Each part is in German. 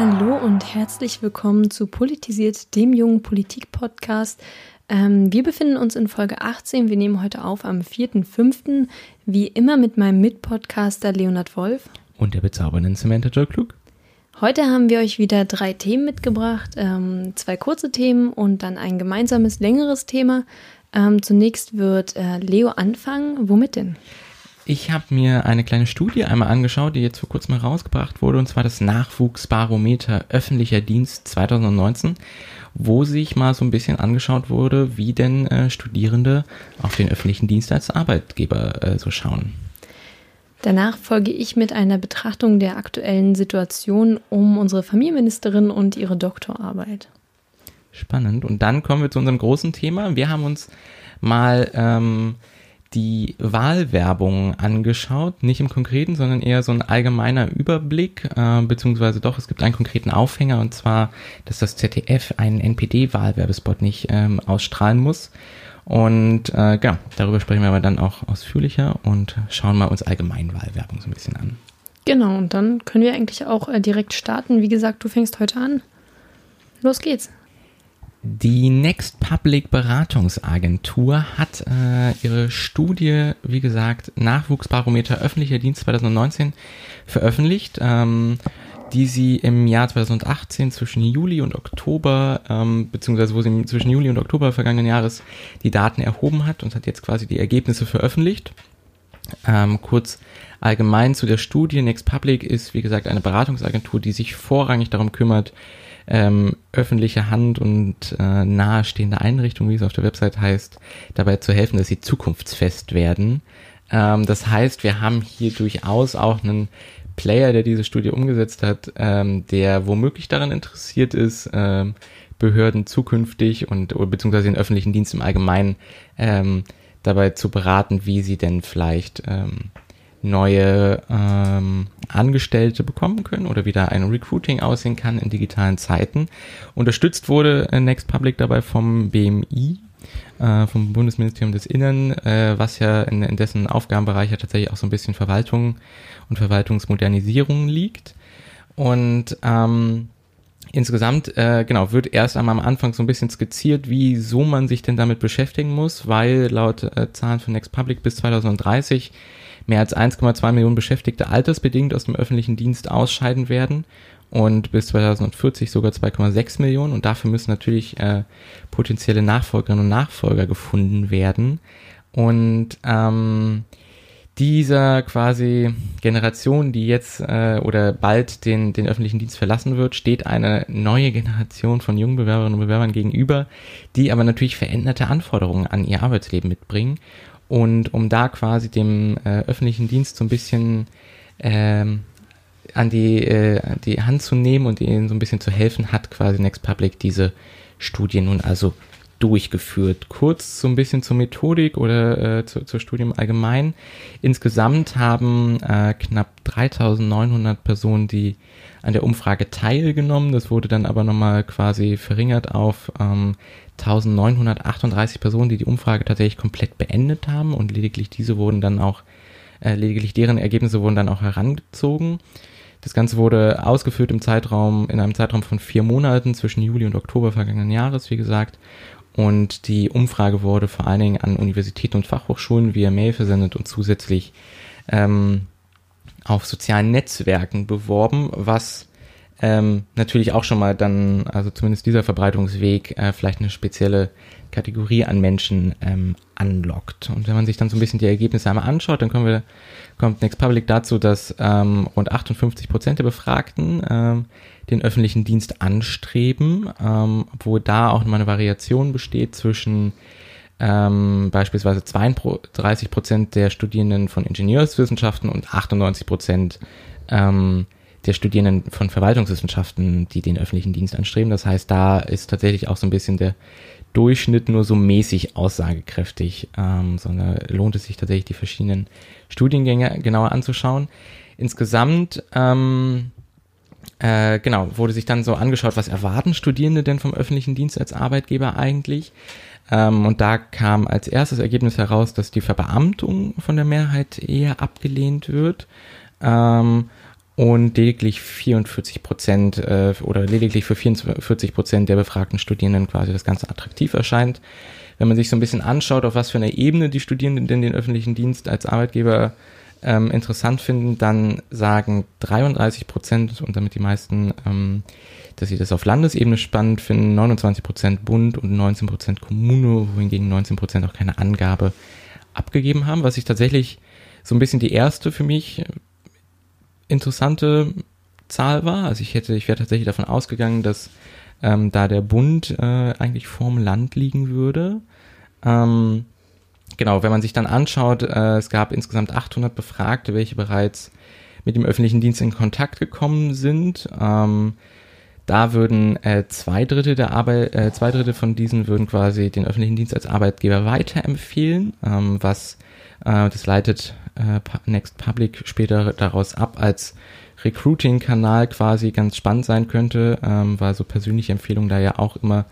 Hallo und herzlich willkommen zu Politisiert, dem jungen Politik-Podcast. Ähm, wir befinden uns in Folge 18. Wir nehmen heute auf am 4.5. Wie immer mit meinem Mitpodcaster Leonhard Wolf. Und der bezaubernden Samantha Joe Klug. Heute haben wir euch wieder drei Themen mitgebracht. Ähm, zwei kurze Themen und dann ein gemeinsames, längeres Thema. Ähm, zunächst wird äh, Leo anfangen. Womit denn? Ich habe mir eine kleine Studie einmal angeschaut, die jetzt vor kurzem herausgebracht wurde, und zwar das Nachwuchsbarometer öffentlicher Dienst 2019, wo sich mal so ein bisschen angeschaut wurde, wie denn äh, Studierende auf den öffentlichen Dienst als Arbeitgeber äh, so schauen. Danach folge ich mit einer Betrachtung der aktuellen Situation um unsere Familienministerin und ihre Doktorarbeit. Spannend. Und dann kommen wir zu unserem großen Thema. Wir haben uns mal ähm, die Wahlwerbung angeschaut, nicht im Konkreten, sondern eher so ein allgemeiner Überblick, äh, beziehungsweise doch, es gibt einen konkreten Aufhänger und zwar, dass das ZDF einen NPD-Wahlwerbespot nicht ähm, ausstrahlen muss. Und äh, genau, darüber sprechen wir aber dann auch ausführlicher und schauen mal uns allgemein Wahlwerbung so ein bisschen an. Genau, und dann können wir eigentlich auch äh, direkt starten. Wie gesagt, du fängst heute an. Los geht's. Die Next Public Beratungsagentur hat äh, ihre Studie, wie gesagt, Nachwuchsbarometer öffentlicher Dienst 2019 veröffentlicht, ähm, die sie im Jahr 2018 zwischen Juli und Oktober, ähm, beziehungsweise wo sie zwischen Juli und Oktober vergangenen Jahres die Daten erhoben hat und hat jetzt quasi die Ergebnisse veröffentlicht. Ähm, kurz allgemein zu der Studie. Next Public ist, wie gesagt, eine Beratungsagentur, die sich vorrangig darum kümmert, ähm, öffentliche Hand und äh, nahestehende Einrichtungen, wie es auf der Website heißt, dabei zu helfen, dass sie zukunftsfest werden. Ähm, das heißt, wir haben hier durchaus auch einen Player, der diese Studie umgesetzt hat, ähm, der womöglich daran interessiert ist, ähm, Behörden zukünftig und beziehungsweise den öffentlichen Dienst im Allgemeinen ähm, dabei zu beraten, wie sie denn vielleicht ähm, neue ähm, Angestellte bekommen können oder wie da ein Recruiting aussehen kann in digitalen Zeiten. Unterstützt wurde Next Public dabei vom BMI, äh, vom Bundesministerium des Innern, äh, was ja in, in dessen Aufgabenbereich ja tatsächlich auch so ein bisschen Verwaltung und Verwaltungsmodernisierung liegt. Und ähm, Insgesamt, äh, genau, wird erst einmal am Anfang so ein bisschen skizziert, wieso man sich denn damit beschäftigen muss, weil laut äh, Zahlen von Next Public bis 2030 mehr als 1,2 Millionen Beschäftigte altersbedingt aus dem öffentlichen Dienst ausscheiden werden und bis 2040 sogar 2,6 Millionen. Und dafür müssen natürlich äh, potenzielle Nachfolgerinnen und Nachfolger gefunden werden. Und ähm, dieser quasi Generation, die jetzt äh, oder bald den, den öffentlichen Dienst verlassen wird, steht eine neue Generation von jungen Bewerberinnen und Bewerbern gegenüber, die aber natürlich veränderte Anforderungen an ihr Arbeitsleben mitbringen. Und um da quasi dem äh, öffentlichen Dienst so ein bisschen ähm, an die, äh, die Hand zu nehmen und ihnen so ein bisschen zu helfen, hat quasi Next Public diese Studie nun also durchgeführt. Kurz so ein bisschen zur Methodik oder äh, zu, zur Studie im Allgemeinen. Insgesamt haben äh, knapp 3900 Personen, die an der Umfrage teilgenommen. Das wurde dann aber nochmal quasi verringert auf ähm, 1938 Personen, die die Umfrage tatsächlich komplett beendet haben und lediglich diese wurden dann auch, äh, lediglich deren Ergebnisse wurden dann auch herangezogen. Das Ganze wurde ausgeführt im Zeitraum, in einem Zeitraum von vier Monaten zwischen Juli und Oktober vergangenen Jahres, wie gesagt. Und die Umfrage wurde vor allen Dingen an Universitäten und Fachhochschulen via Mail versendet und zusätzlich ähm, auf sozialen Netzwerken beworben, was ähm, natürlich auch schon mal dann, also zumindest dieser Verbreitungsweg, äh, vielleicht eine spezielle Kategorie an Menschen ähm, anlockt. Und wenn man sich dann so ein bisschen die Ergebnisse einmal anschaut, dann kommen wir, kommt Next Public dazu, dass ähm, rund 58 Prozent der Befragten ähm, den öffentlichen Dienst anstreben, ähm, wo da auch nochmal eine Variation besteht zwischen ähm, beispielsweise 32 Prozent der Studierenden von Ingenieurswissenschaften und 98 Prozent ähm, der Studierenden von Verwaltungswissenschaften, die den öffentlichen Dienst anstreben. Das heißt, da ist tatsächlich auch so ein bisschen der Durchschnitt nur so mäßig aussagekräftig, ähm, sondern lohnt es sich tatsächlich, die verschiedenen Studiengänge genauer anzuschauen. Insgesamt, ähm, äh, genau, wurde sich dann so angeschaut, was erwarten Studierende denn vom öffentlichen Dienst als Arbeitgeber eigentlich? Ähm, und da kam als erstes Ergebnis heraus, dass die Verbeamtung von der Mehrheit eher abgelehnt wird. Ähm, und lediglich 44 Prozent äh, oder lediglich für 44 Prozent der befragten Studierenden quasi das Ganze attraktiv erscheint. Wenn man sich so ein bisschen anschaut, auf was für einer Ebene die Studierenden denn den öffentlichen Dienst als Arbeitgeber ähm, interessant finden, dann sagen 33 Prozent und damit die meisten, ähm, dass sie das auf Landesebene spannend finden, 29 Prozent Bund und 19 Prozent Kommune, wohingegen 19 Prozent auch keine Angabe abgegeben haben, was ich tatsächlich so ein bisschen die erste für mich interessante Zahl war. Also ich hätte, ich wäre tatsächlich davon ausgegangen, dass ähm, da der Bund äh, eigentlich vorm Land liegen würde. Ähm, genau, wenn man sich dann anschaut, äh, es gab insgesamt 800 Befragte, welche bereits mit dem öffentlichen Dienst in Kontakt gekommen sind. Ähm, da würden äh, zwei Drittel der Arbeit, äh, zwei Drittel von diesen würden quasi den öffentlichen Dienst als Arbeitgeber weiterempfehlen, ähm, was äh, das leitet äh, Next Public später daraus ab als Recruiting-Kanal quasi ganz spannend sein könnte, ähm, weil so persönliche Empfehlungen da ja auch immer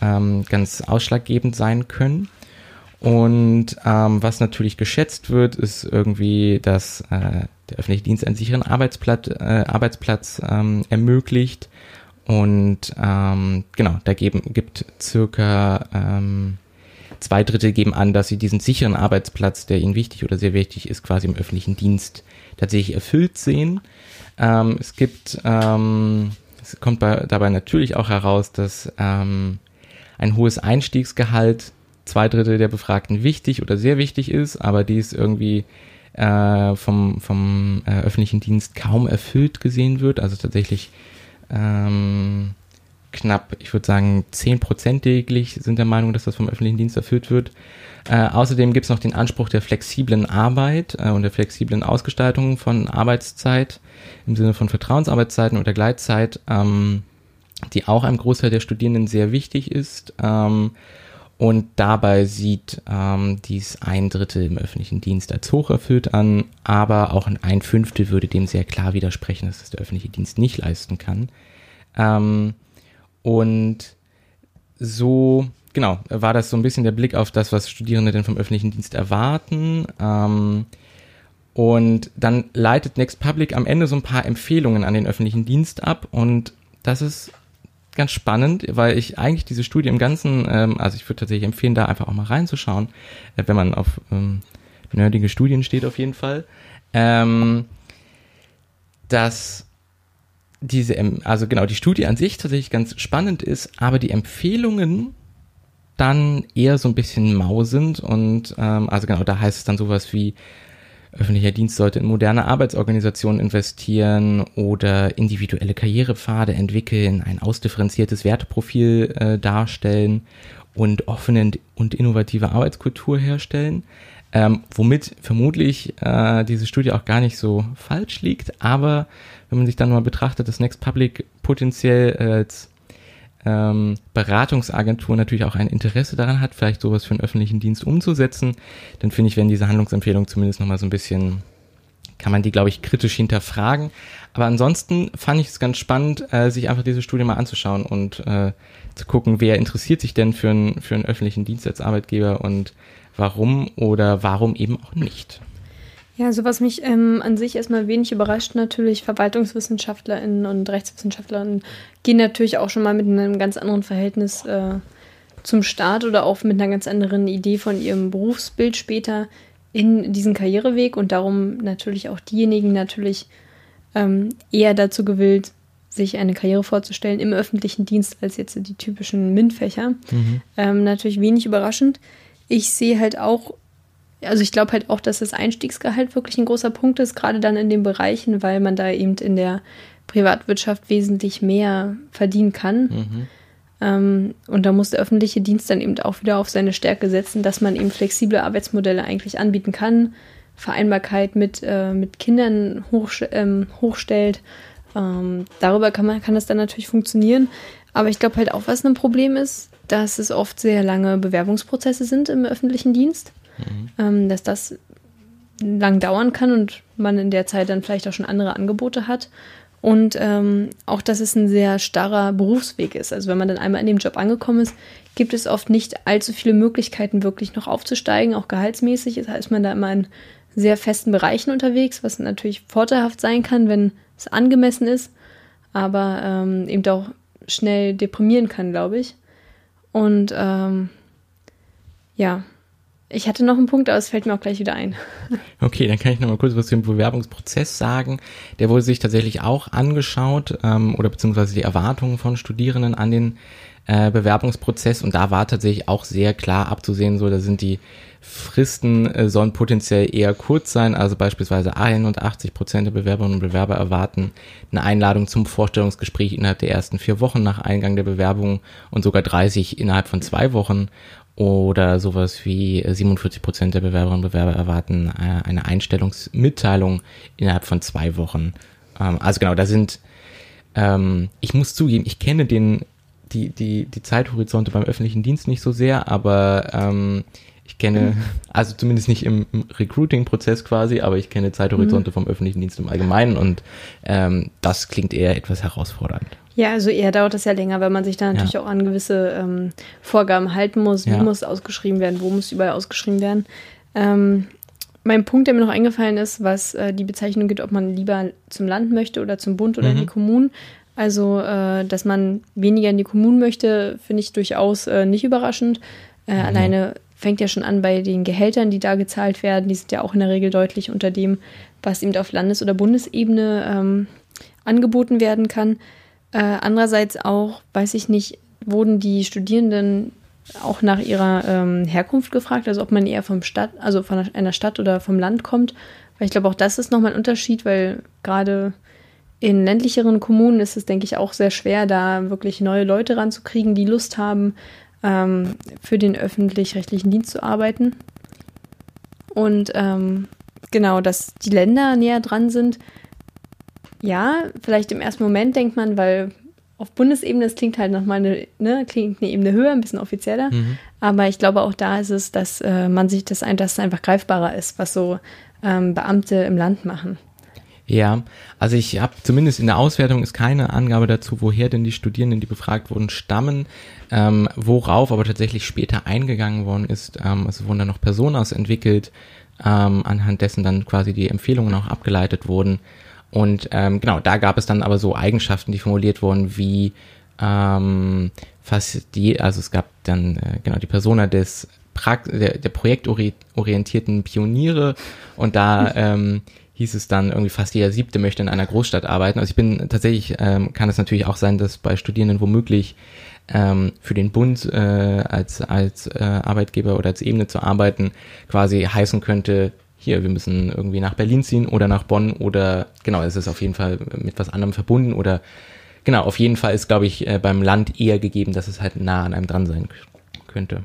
ähm, ganz ausschlaggebend sein können. Und ähm, was natürlich geschätzt wird, ist irgendwie, dass äh, der öffentliche Dienst einen sicheren Arbeitsplatz, äh, Arbeitsplatz ähm, ermöglicht. Und ähm, genau, da geben, gibt circa ähm, Zwei Drittel geben an, dass sie diesen sicheren Arbeitsplatz, der ihnen wichtig oder sehr wichtig ist, quasi im öffentlichen Dienst tatsächlich erfüllt sehen. Ähm, es gibt, ähm, es kommt bei, dabei natürlich auch heraus, dass ähm, ein hohes Einstiegsgehalt zwei Drittel der Befragten wichtig oder sehr wichtig ist, aber dies irgendwie äh, vom, vom äh, öffentlichen Dienst kaum erfüllt gesehen wird. Also tatsächlich ähm, knapp, ich würde sagen, 10% täglich sind der Meinung, dass das vom öffentlichen Dienst erfüllt wird. Äh, außerdem gibt es noch den Anspruch der flexiblen Arbeit äh, und der flexiblen Ausgestaltung von Arbeitszeit im Sinne von Vertrauensarbeitszeiten oder Gleitzeit, ähm, die auch einem Großteil der Studierenden sehr wichtig ist. Ähm, und dabei sieht ähm, dies ein Drittel im öffentlichen Dienst als hoch erfüllt an, aber auch ein Fünftel würde dem sehr klar widersprechen, dass das der öffentliche Dienst nicht leisten kann. Und so, genau, war das so ein bisschen der Blick auf das, was Studierende denn vom öffentlichen Dienst erwarten. Ähm, und dann leitet Next Public am Ende so ein paar Empfehlungen an den öffentlichen Dienst ab. Und das ist ganz spannend, weil ich eigentlich diese Studie im Ganzen, ähm, also ich würde tatsächlich empfehlen, da einfach auch mal reinzuschauen, äh, wenn man auf ähm, nerdige Studien steht auf jeden Fall. Ähm, dass diese, also genau, die Studie an sich tatsächlich ganz spannend ist, aber die Empfehlungen dann eher so ein bisschen mau sind und ähm, also genau, da heißt es dann sowas wie öffentlicher Dienst sollte in moderne Arbeitsorganisationen investieren oder individuelle Karrierepfade entwickeln, ein ausdifferenziertes Werteprofil äh, darstellen und offene und innovative Arbeitskultur herstellen. Ähm, womit vermutlich äh, diese Studie auch gar nicht so falsch liegt, aber wenn man sich dann mal betrachtet, dass Next Public potenziell als ähm, Beratungsagentur natürlich auch ein Interesse daran hat, vielleicht sowas für einen öffentlichen Dienst umzusetzen, dann finde ich, wenn diese Handlungsempfehlung zumindest nochmal so ein bisschen, kann man die, glaube ich, kritisch hinterfragen. Aber ansonsten fand ich es ganz spannend, äh, sich einfach diese Studie mal anzuschauen und äh, zu gucken, wer interessiert sich denn für, ein, für einen öffentlichen Dienst als Arbeitgeber und warum oder warum eben auch nicht. Ja, so also was mich ähm, an sich erstmal wenig überrascht, natürlich VerwaltungswissenschaftlerInnen und RechtswissenschaftlerInnen gehen natürlich auch schon mal mit einem ganz anderen Verhältnis äh, zum Start oder auch mit einer ganz anderen Idee von ihrem Berufsbild später in diesen Karriereweg und darum natürlich auch diejenigen natürlich ähm, eher dazu gewillt, sich eine Karriere vorzustellen im öffentlichen Dienst als jetzt die typischen MINT-Fächer. Mhm. Ähm, natürlich wenig überraschend. Ich sehe halt auch also ich glaube halt auch, dass das Einstiegsgehalt wirklich ein großer Punkt ist, gerade dann in den Bereichen, weil man da eben in der Privatwirtschaft wesentlich mehr verdienen kann. Mhm. Ähm, und da muss der öffentliche Dienst dann eben auch wieder auf seine Stärke setzen, dass man eben flexible Arbeitsmodelle eigentlich anbieten kann, Vereinbarkeit mit, äh, mit Kindern hoch, ähm, hochstellt, Ähm, darüber kann man kann das dann natürlich funktionieren. Aber ich glaube halt auch, was ein Problem ist, dass es oft sehr lange Bewerbungsprozesse sind im öffentlichen Dienst. Mhm. Ähm, dass das lang dauern kann und man in der Zeit dann vielleicht auch schon andere Angebote hat. Und ähm, auch, dass es ein sehr starrer Berufsweg ist. Also wenn man dann einmal in dem Job angekommen ist, gibt es oft nicht allzu viele Möglichkeiten, wirklich noch aufzusteigen, auch gehaltsmäßig. Das heißt, man da immer in sehr festen Bereichen unterwegs, was natürlich vorteilhaft sein kann, wenn es angemessen ist, aber ähm, eben auch schnell deprimieren kann, glaube ich. Und ähm, ja, ich hatte noch einen Punkt, aber es fällt mir auch gleich wieder ein. Okay, dann kann ich noch mal kurz was zum Bewerbungsprozess sagen. Der wurde sich tatsächlich auch angeschaut ähm, oder beziehungsweise die Erwartungen von Studierenden an den äh, Bewerbungsprozess und da war tatsächlich auch sehr klar abzusehen, so da sind die Fristen äh, sollen potenziell eher kurz sein, also beispielsweise 81 Prozent der Bewerberinnen und Bewerber erwarten eine Einladung zum Vorstellungsgespräch innerhalb der ersten vier Wochen nach Eingang der Bewerbung und sogar 30 innerhalb von zwei Wochen oder sowas wie 47 Prozent der Bewerberinnen und Bewerber erwarten äh, eine Einstellungsmitteilung innerhalb von zwei Wochen. Ähm, also genau, da sind, ähm, ich muss zugeben, ich kenne den, die, die, die Zeithorizonte beim öffentlichen Dienst nicht so sehr, aber ähm, ich kenne, also zumindest nicht im, im Recruiting-Prozess quasi, aber ich kenne Zeithorizonte mhm. vom öffentlichen Dienst im Allgemeinen und ähm, das klingt eher etwas herausfordernd. Ja, also eher dauert das ja länger, weil man sich dann natürlich ja. auch an gewisse ähm, Vorgaben halten muss. Wie ja. muss ausgeschrieben werden, wo muss überall ausgeschrieben werden. Ähm, mein Punkt, der mir noch eingefallen ist, was äh, die Bezeichnung gibt, ob man lieber zum Land möchte oder zum Bund oder mhm. in die Kommunen. Also, äh, dass man weniger in die Kommunen möchte, finde ich durchaus äh, nicht überraschend. Äh, mhm. Alleine fängt ja schon an bei den Gehältern, die da gezahlt werden. Die sind ja auch in der Regel deutlich unter dem, was eben auf Landes- oder Bundesebene ähm, angeboten werden kann. Äh, andererseits auch, weiß ich nicht, wurden die Studierenden auch nach ihrer ähm, Herkunft gefragt, also ob man eher vom Stadt, also von einer Stadt oder vom Land kommt. Weil ich glaube, auch das ist nochmal ein Unterschied, weil gerade in ländlicheren Kommunen ist es, denke ich, auch sehr schwer, da wirklich neue Leute ranzukriegen, die Lust haben, ähm, für den öffentlich-rechtlichen Dienst zu arbeiten. Und ähm, genau, dass die Länder näher dran sind. Ja, vielleicht im ersten Moment denkt man, weil auf Bundesebene, das klingt halt nochmal eine, ne, klingt eine Ebene höher, ein bisschen offizieller. Mhm. Aber ich glaube, auch da ist es, dass äh, man sich das, ein, dass es einfach greifbarer ist, was so ähm, Beamte im Land machen. Ja, also ich habe zumindest in der Auswertung ist keine Angabe dazu, woher denn die Studierenden, die befragt wurden, stammen, ähm, worauf aber tatsächlich später eingegangen worden ist. Ähm, es wurden dann noch Personas entwickelt, ähm, anhand dessen dann quasi die Empfehlungen auch abgeleitet wurden. Und ähm, genau, da gab es dann aber so Eigenschaften, die formuliert wurden, wie ähm, fast die, also es gab dann äh, genau die Persona des der, der projektorientierten Pioniere und da ähm, hieß es dann irgendwie fast jeder siebte möchte in einer Großstadt arbeiten. Also ich bin tatsächlich, ähm, kann es natürlich auch sein, dass bei Studierenden womöglich ähm, für den Bund äh, als, als äh, Arbeitgeber oder als Ebene zu arbeiten quasi heißen könnte, hier, wir müssen irgendwie nach Berlin ziehen oder nach Bonn oder genau, es ist auf jeden Fall mit was anderem verbunden oder genau, auf jeden Fall ist, glaube ich, äh, beim Land eher gegeben, dass es halt nah an einem dran sein könnte.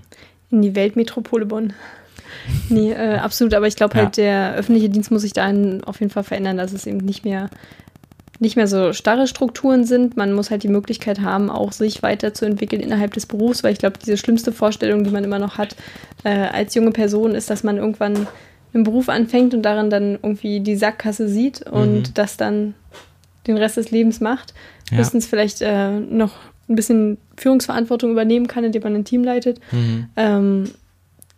In die Weltmetropole Bonn nee, äh, absolut. Aber ich glaube halt, der öffentliche Dienst muss sich da auf jeden Fall verändern, dass es eben nicht mehr nicht mehr so starre Strukturen sind. Man muss halt die Möglichkeit haben, auch sich weiterzuentwickeln innerhalb des Berufs, weil ich glaube, diese schlimmste Vorstellung, die man immer noch hat äh, als junge Person, ist, dass man irgendwann im Beruf anfängt und darin dann irgendwie die Sackgasse sieht und mhm. das dann den Rest des Lebens macht. Ja. Höchstens vielleicht äh, noch ein bisschen Führungsverantwortung übernehmen kann, indem man ein Team leitet. Mhm. Ähm,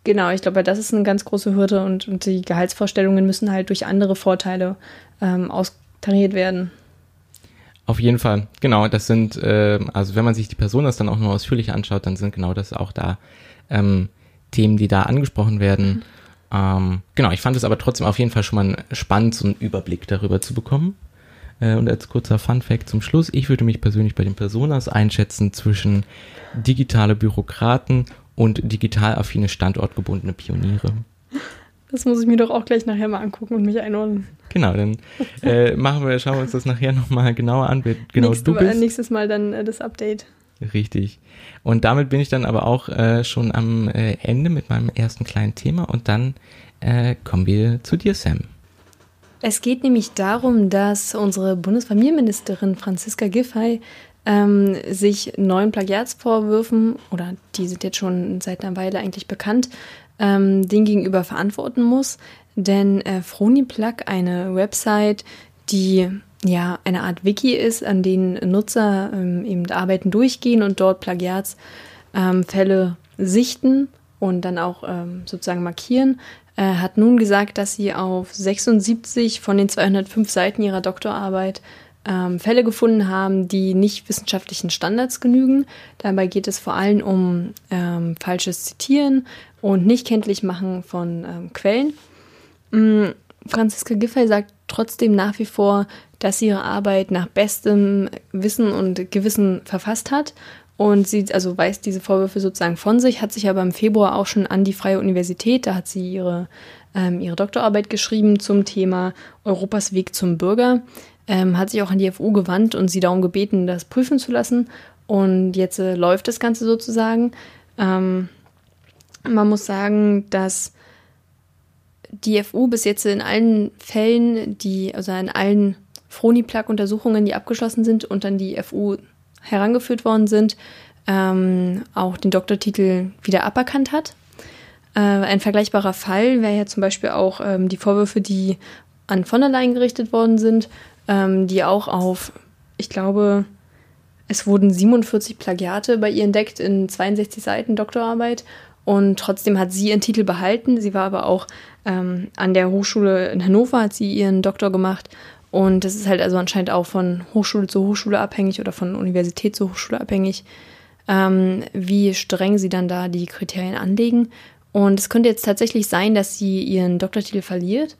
Genau, ich glaube, das ist eine ganz große Hürde und, und die Gehaltsvorstellungen müssen halt durch andere Vorteile ähm, austariert werden. Auf jeden Fall, genau, das sind, äh, also wenn man sich die Person das dann auch noch ausführlich anschaut, dann sind genau das auch da ähm, Themen, die da angesprochen werden. Mhm. Ähm, genau, ich fand es aber trotzdem auf jeden Fall schon mal spannend, so einen Überblick darüber zu bekommen. Äh, und als kurzer Fun Fact zum Schluss, ich würde mich persönlich bei den Personas einschätzen zwischen digitale Bürokraten und digital affine standortgebundene Pioniere. Das muss ich mir doch auch gleich nachher mal angucken und mich einordnen. Genau, dann äh, machen wir, schauen wir uns das nachher nochmal genauer an, wer genau Nächste, du bist. nächstes Mal dann äh, das Update. Richtig. Und damit bin ich dann aber auch äh, schon am äh, Ende mit meinem ersten kleinen Thema und dann äh, kommen wir zu dir, Sam. Es geht nämlich darum, dass unsere Bundesfamilienministerin Franziska Giffey ähm, sich neuen Plagiatsvorwürfen, oder die sind jetzt schon seit einer Weile eigentlich bekannt, ähm, den gegenüber verantworten muss. Denn äh, Froniplug, eine Website, die ja eine Art Wiki ist, an denen Nutzer ähm, eben Arbeiten durchgehen und dort Plagiatsfälle ähm, sichten und dann auch ähm, sozusagen markieren, äh, hat nun gesagt, dass sie auf 76 von den 205 Seiten ihrer Doktorarbeit ähm, Fälle gefunden haben, die nicht wissenschaftlichen Standards genügen. Dabei geht es vor allem um ähm, falsches Zitieren und Nichtkenntlichmachen von ähm, Quellen. Mhm. Franziska Giffey sagt trotzdem nach wie vor, dass sie ihre Arbeit nach bestem Wissen und Gewissen verfasst hat und sie also weist diese Vorwürfe sozusagen von sich, hat sich aber im Februar auch schon an die Freie Universität, da hat sie ihre, ähm, ihre Doktorarbeit geschrieben zum Thema Europas Weg zum Bürger ähm, hat sich auch an die FU gewandt und sie darum gebeten, das prüfen zu lassen. Und jetzt äh, läuft das Ganze sozusagen. Ähm, man muss sagen, dass die FU bis jetzt in allen Fällen, die, also in allen Froni-Plug-Untersuchungen, die abgeschlossen sind und an die FU herangeführt worden sind, ähm, auch den Doktortitel wieder aberkannt hat. Äh, ein vergleichbarer Fall wäre ja zum Beispiel auch ähm, die Vorwürfe, die an von der Leyen gerichtet worden sind, ähm, die auch auf, ich glaube, es wurden 47 Plagiate bei ihr entdeckt in 62 Seiten Doktorarbeit. Und trotzdem hat sie ihren Titel behalten. Sie war aber auch ähm, an der Hochschule in Hannover, hat sie ihren Doktor gemacht. Und das ist halt also anscheinend auch von Hochschule zu Hochschule abhängig oder von Universität zu Hochschule abhängig, ähm, wie streng sie dann da die Kriterien anlegen. Und es könnte jetzt tatsächlich sein, dass sie ihren Doktortitel verliert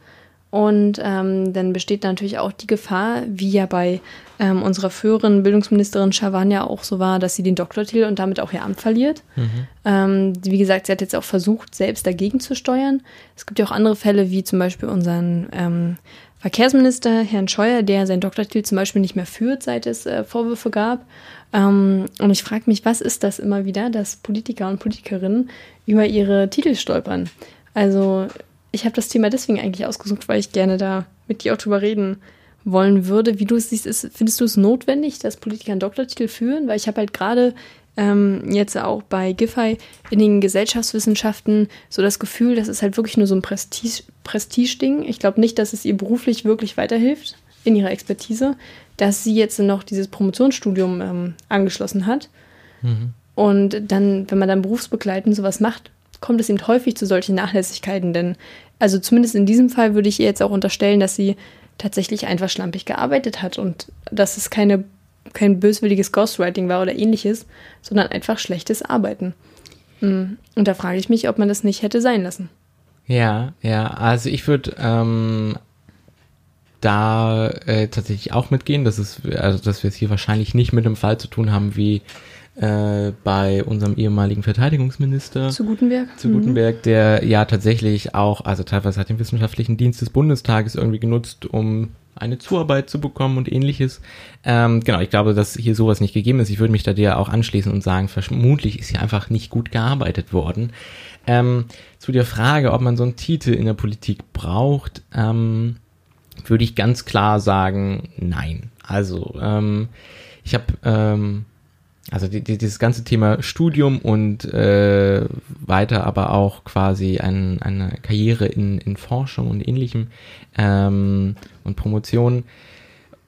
und ähm, dann besteht natürlich auch die Gefahr, wie ja bei ähm, unserer früheren Bildungsministerin Shawan ja auch so war, dass sie den Doktortitel und damit auch ihr Amt verliert. Mhm. Ähm, wie gesagt, sie hat jetzt auch versucht, selbst dagegen zu steuern. Es gibt ja auch andere Fälle, wie zum Beispiel unseren ähm, Verkehrsminister, Herrn Scheuer, der seinen Doktortitel zum Beispiel nicht mehr führt, seit es äh, Vorwürfe gab. Ähm, und ich frage mich, was ist das immer wieder, dass Politiker und Politikerinnen über ihre Titel stolpern? Also ich habe das Thema deswegen eigentlich ausgesucht, weil ich gerne da mit dir auch drüber reden wollen würde. Wie du es siehst, ist, findest du es notwendig, dass Politiker einen Doktortitel führen? Weil ich habe halt gerade ähm, jetzt auch bei Giffey in den Gesellschaftswissenschaften so das Gefühl, das ist halt wirklich nur so ein Prestige, Prestige-Ding. Ich glaube nicht, dass es ihr beruflich wirklich weiterhilft in ihrer Expertise, dass sie jetzt noch dieses Promotionsstudium ähm, angeschlossen hat. Mhm. Und dann, wenn man dann berufsbegleitend sowas macht, kommt es eben häufig zu solchen Nachlässigkeiten, denn also zumindest in diesem Fall würde ich ihr jetzt auch unterstellen, dass sie tatsächlich einfach schlampig gearbeitet hat und dass es keine, kein böswilliges Ghostwriting war oder ähnliches, sondern einfach schlechtes Arbeiten. Mm. Und da frage ich mich, ob man das nicht hätte sein lassen. Ja, ja, also ich würde ähm, da äh, tatsächlich auch mitgehen, dass es, also dass wir es hier wahrscheinlich nicht mit einem Fall zu tun haben wie äh, bei unserem ehemaligen Verteidigungsminister zu Gutenberg. Zu Gutenberg, mhm. der ja tatsächlich auch, also teilweise hat den wissenschaftlichen Dienst des Bundestages irgendwie genutzt, um eine Zuarbeit zu bekommen und ähnliches. Ähm, genau, ich glaube, dass hier sowas nicht gegeben ist. Ich würde mich da dir auch anschließen und sagen, vermutlich ist hier einfach nicht gut gearbeitet worden. Ähm, zu der Frage, ob man so einen Titel in der Politik braucht, ähm, würde ich ganz klar sagen, nein. Also, ähm, ich habe ähm, also die, die, dieses ganze Thema Studium und äh, weiter aber auch quasi ein, eine Karriere in, in Forschung und ähnlichem ähm, und Promotion.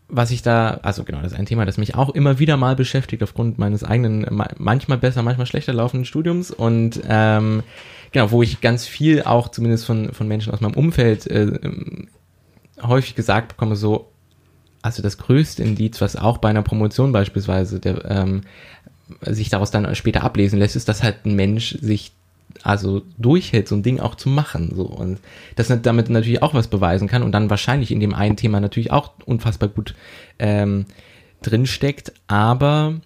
Was ich da, also genau, das ist ein Thema, das mich auch immer wieder mal beschäftigt aufgrund meines eigenen, manchmal besser, manchmal schlechter laufenden Studiums und ähm, genau, wo ich ganz viel auch zumindest von, von Menschen aus meinem Umfeld äh, häufig gesagt bekomme, so, also das größte Indiz, was auch bei einer Promotion beispielsweise der, ähm, sich daraus dann später ablesen lässt, ist, dass halt ein Mensch sich also durchhält, so ein Ding auch zu machen, so. Und das damit natürlich auch was beweisen kann und dann wahrscheinlich in dem einen Thema natürlich auch unfassbar gut ähm, drinsteckt, aber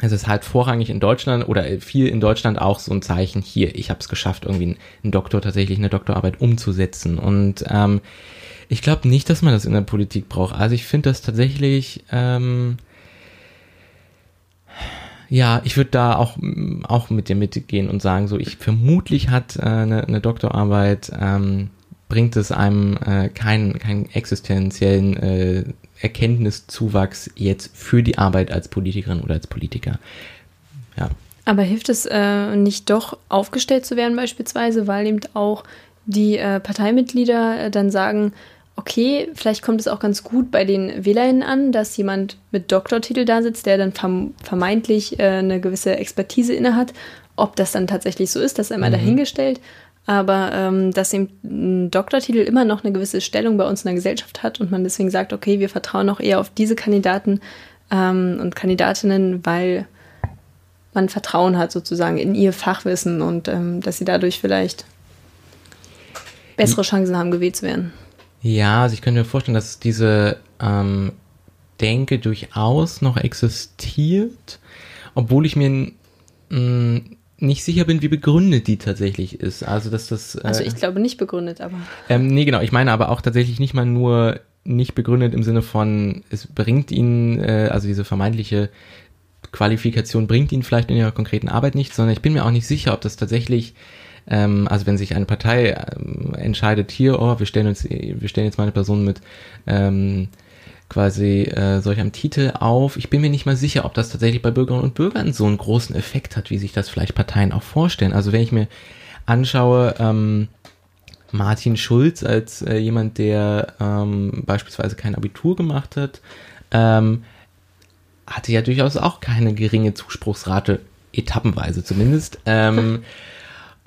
es ist halt vorrangig in Deutschland oder viel in Deutschland auch so ein Zeichen hier, ich habe es geschafft, irgendwie einen Doktor tatsächlich eine Doktorarbeit umzusetzen. Und ähm, ich glaube nicht, dass man das in der Politik braucht. Also ich finde das tatsächlich, ähm, ja, ich würde da auch, auch mit dir mitgehen und sagen, so ich vermutlich hat äh, eine, eine Doktorarbeit ähm, bringt es einem äh, keinen keinen existenziellen äh, Erkenntniszuwachs jetzt für die Arbeit als Politikerin oder als Politiker. Ja. Aber hilft es äh, nicht doch aufgestellt zu werden beispielsweise, weil eben auch die äh, Parteimitglieder äh, dann sagen, okay, vielleicht kommt es auch ganz gut bei den WählerInnen an, dass jemand mit Doktortitel da sitzt, der dann verm vermeintlich äh, eine gewisse Expertise innehat. Ob das dann tatsächlich so ist, das ist einmal mhm. dahingestellt. Aber ähm, dass eben ein Doktortitel immer noch eine gewisse Stellung bei uns in der Gesellschaft hat und man deswegen sagt, okay, wir vertrauen auch eher auf diese Kandidaten ähm, und Kandidatinnen, weil man Vertrauen hat sozusagen in ihr Fachwissen und ähm, dass sie dadurch vielleicht bessere Chancen haben, gewählt zu werden. Ja, also ich könnte mir vorstellen, dass diese ähm, Denke durchaus noch existiert, obwohl ich mir mh, nicht sicher bin, wie begründet die tatsächlich ist. Also dass das. Äh, also ich glaube nicht begründet, aber. Ähm, nee, genau. Ich meine aber auch tatsächlich nicht mal nur nicht begründet im Sinne von, es bringt ihn, äh, also diese vermeintliche Qualifikation bringt ihn vielleicht in ihrer konkreten Arbeit nicht, sondern ich bin mir auch nicht sicher, ob das tatsächlich ähm, also wenn sich eine Partei ähm, entscheidet, hier, oh, wir stellen uns, wir stellen jetzt mal eine Person mit ähm, quasi äh, solch einem Titel auf. Ich bin mir nicht mal sicher, ob das tatsächlich bei Bürgerinnen und Bürgern so einen großen Effekt hat, wie sich das vielleicht Parteien auch vorstellen. Also wenn ich mir anschaue, ähm, Martin Schulz als äh, jemand, der ähm, beispielsweise kein Abitur gemacht hat, ähm, hatte ja durchaus auch keine geringe Zuspruchsrate, etappenweise zumindest. Ähm,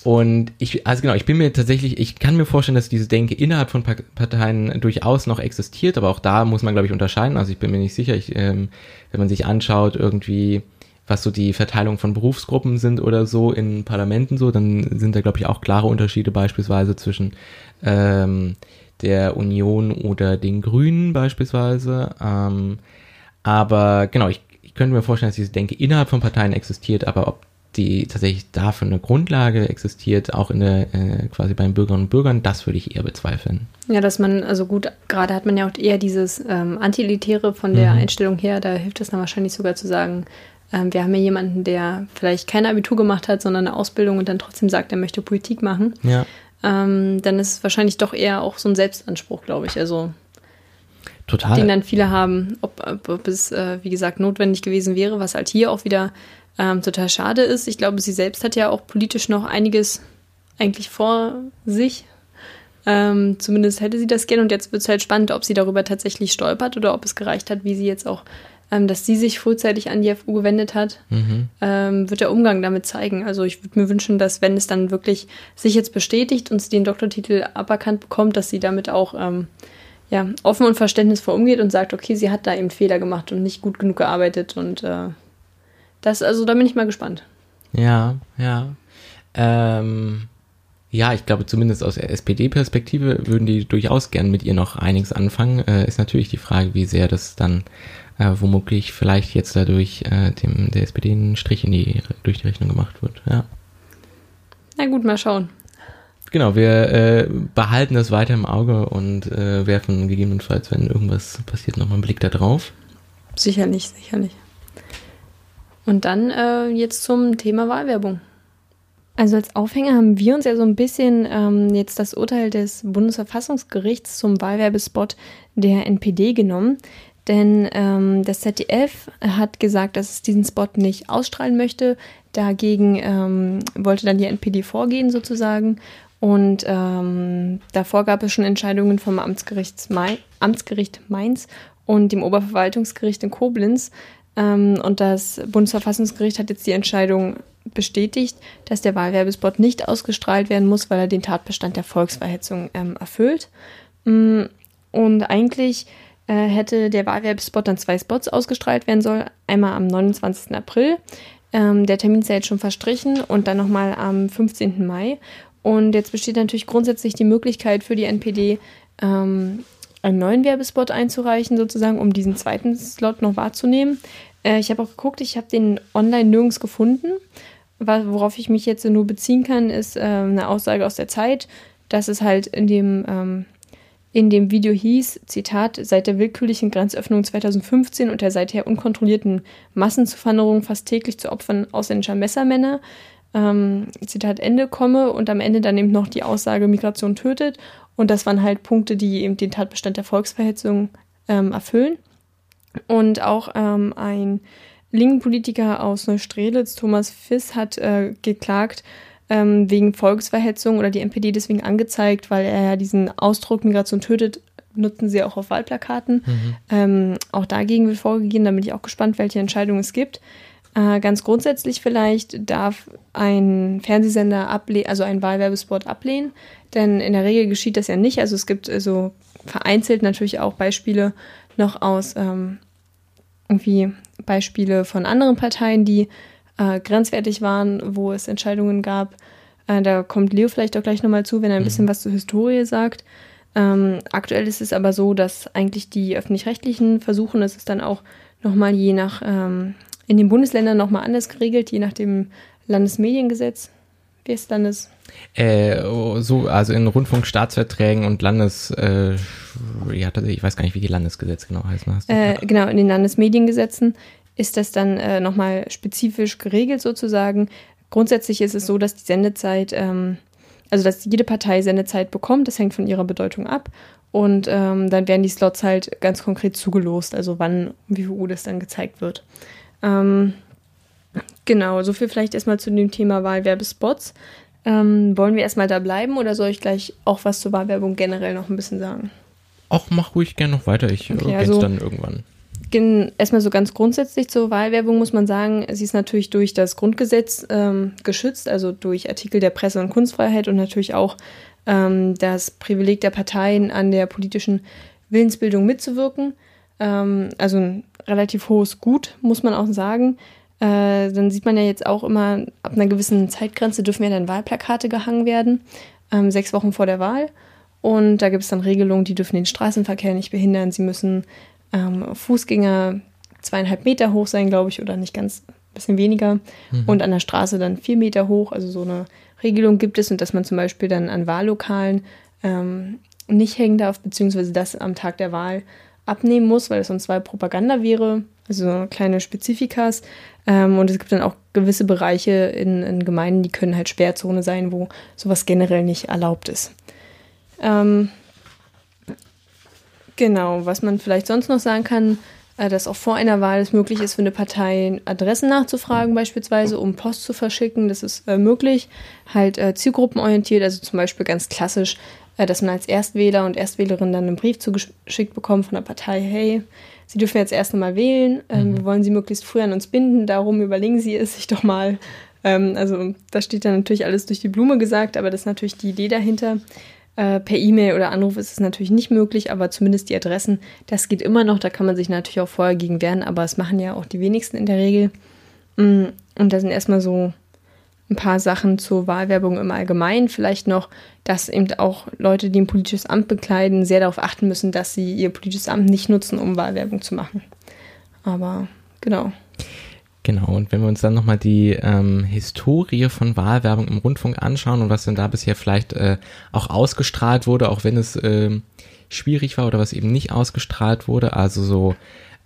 Und ich, also genau, ich bin mir tatsächlich, ich kann mir vorstellen, dass diese Denke innerhalb von Parteien durchaus noch existiert, aber auch da muss man, glaube ich, unterscheiden. Also ich bin mir nicht sicher, ich, ähm, wenn man sich anschaut, irgendwie, was so die Verteilung von Berufsgruppen sind oder so in Parlamenten so, dann sind da, glaube ich, auch klare Unterschiede beispielsweise zwischen ähm, der Union oder den Grünen beispielsweise. Ähm, aber genau, ich, ich könnte mir vorstellen, dass diese Denke innerhalb von Parteien existiert, aber ob die tatsächlich dafür eine Grundlage existiert, auch in der äh, quasi bei den Bürgerinnen und Bürgern, das würde ich eher bezweifeln. Ja, dass man, also gut, gerade hat man ja auch eher dieses ähm, Antilitäre von der mhm. Einstellung her, da hilft es dann wahrscheinlich sogar zu sagen, ähm, wir haben ja jemanden, der vielleicht kein Abitur gemacht hat, sondern eine Ausbildung und dann trotzdem sagt, er möchte Politik machen. Ja. Ähm, dann ist es wahrscheinlich doch eher auch so ein Selbstanspruch, glaube ich. Also Total. Den dann viele haben, ob, ob, ob es, äh, wie gesagt, notwendig gewesen wäre, was halt hier auch wieder ähm, total schade ist. Ich glaube, sie selbst hat ja auch politisch noch einiges eigentlich vor sich. Ähm, zumindest hätte sie das gerne und jetzt wird es halt spannend, ob sie darüber tatsächlich stolpert oder ob es gereicht hat, wie sie jetzt auch, ähm, dass sie sich frühzeitig an die FU gewendet hat, mhm. ähm, wird der Umgang damit zeigen. Also ich würde mir wünschen, dass wenn es dann wirklich sich jetzt bestätigt und sie den Doktortitel aberkannt bekommt, dass sie damit auch ähm, ja, offen und verständnisvoll umgeht und sagt, okay, sie hat da eben Fehler gemacht und nicht gut genug gearbeitet und äh, das, also da bin ich mal gespannt. Ja, ja. Ähm, ja, ich glaube, zumindest aus der SPD-Perspektive würden die durchaus gern mit ihr noch einiges anfangen. Äh, ist natürlich die Frage, wie sehr das dann äh, womöglich vielleicht jetzt dadurch äh, dem der SPD einen Strich in die, durch die Rechnung gemacht wird. Ja. Na gut, mal schauen. Genau, wir äh, behalten das weiter im Auge und äh, werfen gegebenenfalls, wenn irgendwas passiert, nochmal einen Blick da drauf. Sicherlich, sicherlich. Und dann äh, jetzt zum Thema Wahlwerbung. Also als Aufhänger haben wir uns ja so ein bisschen ähm, jetzt das Urteil des Bundesverfassungsgerichts zum Wahlwerbespot der NPD genommen. Denn ähm, das ZDF hat gesagt, dass es diesen Spot nicht ausstrahlen möchte. Dagegen ähm, wollte dann die NPD vorgehen sozusagen. Und ähm, davor gab es schon Entscheidungen vom Amtsgericht, Main, Amtsgericht Mainz und dem Oberverwaltungsgericht in Koblenz, und das Bundesverfassungsgericht hat jetzt die Entscheidung bestätigt, dass der Wahlwerbespot nicht ausgestrahlt werden muss, weil er den Tatbestand der Volksverhetzung ähm, erfüllt. Mm, und eigentlich äh, hätte der Wahlwerbespot dann zwei Spots ausgestrahlt werden sollen. Einmal am 29. April. Ähm, der Termin ist ja jetzt schon verstrichen und dann nochmal am 15. Mai. Und jetzt besteht natürlich grundsätzlich die Möglichkeit für die NPD, ähm, einen neuen Werbespot einzureichen, sozusagen, um diesen zweiten Slot noch wahrzunehmen. Äh, ich habe auch geguckt, ich habe den online nirgends gefunden. Worauf ich mich jetzt nur beziehen kann, ist äh, eine Aussage aus der Zeit, dass es halt in dem, ähm, in dem Video hieß, Zitat, seit der willkürlichen Grenzöffnung 2015 und der seither unkontrollierten Massenzuwanderung fast täglich zu Opfern ausländischer Messermänner ähm, Zitat Ende komme und am Ende dann eben noch die Aussage Migration tötet. Und das waren halt Punkte, die eben den Tatbestand der Volksverhetzung ähm, erfüllen. Und auch ähm, ein linken Politiker aus Neustrelitz, Thomas Fiss, hat äh, geklagt ähm, wegen Volksverhetzung oder die NPD deswegen angezeigt, weil er ja diesen Ausdruck Migration tötet nutzen sie auch auf Wahlplakaten. Mhm. Ähm, auch dagegen wird vorgegeben, da bin ich auch gespannt, welche Entscheidungen es gibt. Äh, ganz grundsätzlich vielleicht darf ein Fernsehsender ablehnen, also ein Wahlwerbespot ablehnen, denn in der Regel geschieht das ja nicht. Also es gibt so vereinzelt natürlich auch Beispiele noch aus ähm, irgendwie Beispiele von anderen Parteien, die äh, grenzwertig waren, wo es Entscheidungen gab. Äh, da kommt Leo vielleicht auch gleich nochmal zu, wenn er ein mhm. bisschen was zur Historie sagt. Ähm, aktuell ist es aber so, dass eigentlich die öffentlich-rechtlichen versuchen, es ist dann auch nochmal je nach, ähm, in den Bundesländern nochmal anders geregelt, je nach dem Landesmediengesetz. Wie ist Landes? Äh, so, also in Rundfunkstaatsverträgen und Landes, äh, ja, ich weiß gar nicht, wie die Landesgesetze genau heißen. Äh, genau, in den Landesmediengesetzen ist das dann äh, nochmal spezifisch geregelt sozusagen. Grundsätzlich ist es so, dass die Sendezeit ähm, also dass jede Partei Sendezeit bekommt, das hängt von ihrer Bedeutung ab. Und ähm, dann werden die Slots halt ganz konkret zugelost, also wann, wie viel Uhr das dann gezeigt wird. Ähm, genau, so viel vielleicht erstmal zu dem Thema Wahlwerbespots. Ähm, wollen wir erstmal da bleiben oder soll ich gleich auch was zur Wahlwerbung generell noch ein bisschen sagen? Ach, mach ruhig gerne noch weiter, ich okay, äh, also, dann irgendwann erstmal so ganz grundsätzlich zur Wahlwerbung muss man sagen, sie ist natürlich durch das Grundgesetz ähm, geschützt, also durch Artikel der Presse- und Kunstfreiheit und natürlich auch ähm, das Privileg der Parteien an der politischen Willensbildung mitzuwirken. Ähm, also ein relativ hohes Gut, muss man auch sagen. Äh, dann sieht man ja jetzt auch immer, ab einer gewissen Zeitgrenze dürfen ja dann Wahlplakate gehangen werden, ähm, sechs Wochen vor der Wahl. Und da gibt es dann Regelungen, die dürfen den Straßenverkehr nicht behindern. Sie müssen ähm, Fußgänger zweieinhalb Meter hoch sein, glaube ich, oder nicht ganz, ein bisschen weniger. Mhm. Und an der Straße dann vier Meter hoch. Also so eine Regelung gibt es und dass man zum Beispiel dann an Wahllokalen ähm, nicht hängen darf, beziehungsweise das am Tag der Wahl abnehmen muss, weil es sonst zwei Propaganda wäre, also kleine Spezifikas. Ähm, und es gibt dann auch gewisse Bereiche in, in, Gemeinden, die können halt Sperrzone sein, wo sowas generell nicht erlaubt ist. Ähm, Genau, was man vielleicht sonst noch sagen kann, äh, dass auch vor einer Wahl es möglich ist, für eine Partei Adressen nachzufragen, beispielsweise, um Post zu verschicken. Das ist äh, möglich. Halt äh, zielgruppenorientiert, also zum Beispiel ganz klassisch, dass man als Erstwähler und Erstwählerin dann einen Brief zugeschickt bekommt von der Partei, hey, Sie dürfen jetzt erst einmal wählen, ähm, mhm. wir wollen Sie möglichst früh an uns binden, darum überlegen Sie es sich doch mal. Ähm, also da steht dann natürlich alles durch die Blume gesagt, aber das ist natürlich die Idee dahinter. Äh, per E-Mail oder Anruf ist es natürlich nicht möglich, aber zumindest die Adressen, das geht immer noch. Da kann man sich natürlich auch vorher gegen wehren, aber es machen ja auch die wenigsten in der Regel. Mm, und da sind erstmal so ein paar Sachen zur Wahlwerbung im Allgemeinen. Vielleicht noch, dass eben auch Leute, die ein politisches Amt bekleiden, sehr darauf achten müssen, dass sie ihr politisches Amt nicht nutzen, um Wahlwerbung zu machen. Aber genau. Genau, und wenn wir uns dann nochmal die ähm, Historie von Wahlwerbung im Rundfunk anschauen und was denn da bisher vielleicht äh, auch ausgestrahlt wurde, auch wenn es äh, schwierig war oder was eben nicht ausgestrahlt wurde, also so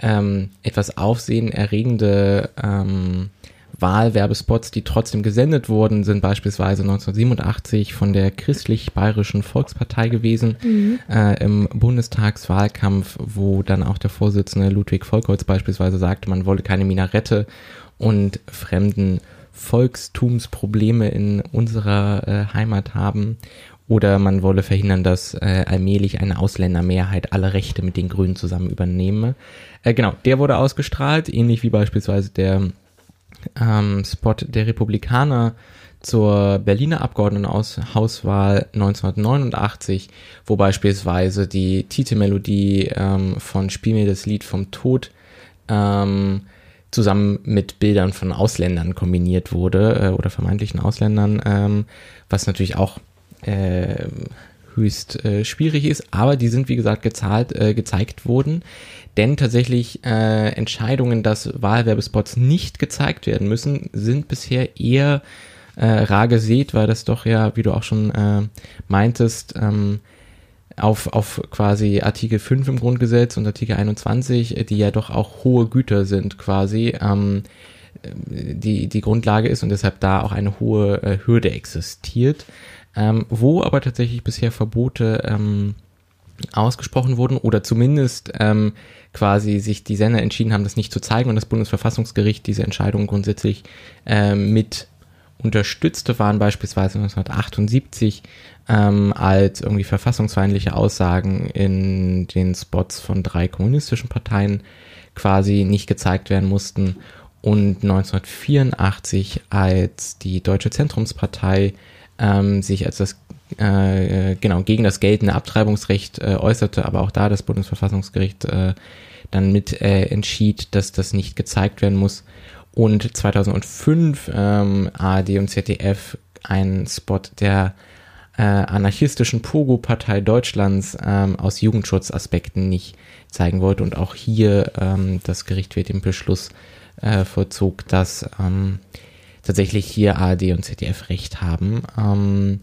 ähm, etwas aufsehenerregende ähm, Wahlwerbespots, die trotzdem gesendet wurden, sind beispielsweise 1987 von der Christlich-Bayerischen Volkspartei gewesen mhm. äh, im Bundestagswahlkampf, wo dann auch der Vorsitzende Ludwig Volkholz beispielsweise sagte, man wolle keine Minarette und fremden Volkstumsprobleme in unserer äh, Heimat haben oder man wolle verhindern, dass äh, allmählich eine Ausländermehrheit alle Rechte mit den Grünen zusammen übernehme. Äh, genau, der wurde ausgestrahlt, ähnlich wie beispielsweise der ähm, Spot der Republikaner zur Berliner Abgeordnetenhauswahl 1989, wo beispielsweise die Titelmelodie ähm, von Spiel mir das Lied vom Tod ähm, zusammen mit Bildern von Ausländern kombiniert wurde äh, oder vermeintlichen Ausländern, ähm, was natürlich auch äh, höchst äh, schwierig ist, aber die sind wie gesagt gezahlt, äh, gezeigt worden denn tatsächlich äh, Entscheidungen, dass Wahlwerbespots nicht gezeigt werden müssen, sind bisher eher äh, rar gesät, weil das doch ja, wie du auch schon äh, meintest, ähm, auf, auf quasi Artikel 5 im Grundgesetz und Artikel 21, die ja doch auch hohe Güter sind quasi, ähm, die, die Grundlage ist und deshalb da auch eine hohe äh, Hürde existiert. Ähm, wo aber tatsächlich bisher Verbote ähm, ausgesprochen wurden oder zumindest ähm, quasi sich die Sender entschieden haben, das nicht zu zeigen und das Bundesverfassungsgericht diese Entscheidung grundsätzlich ähm, mit unterstützte, waren beispielsweise 1978 ähm, als irgendwie verfassungsfeindliche Aussagen in den Spots von drei kommunistischen Parteien quasi nicht gezeigt werden mussten und 1984 als die Deutsche Zentrumspartei ähm, sich als das äh, genau gegen das geltende Abtreibungsrecht äh, äußerte, aber auch da das Bundesverfassungsgericht äh, dann mit äh, entschied, dass das nicht gezeigt werden muss. Und 2005 ähm, ARD und ZDF ein Spot der äh, anarchistischen Pogo-Partei Deutschlands ähm, aus Jugendschutzaspekten nicht zeigen wollte. Und auch hier ähm, das Gericht wird den Beschluss äh, vollzog, dass ähm, tatsächlich hier ARD und ZDF recht haben. Ähm,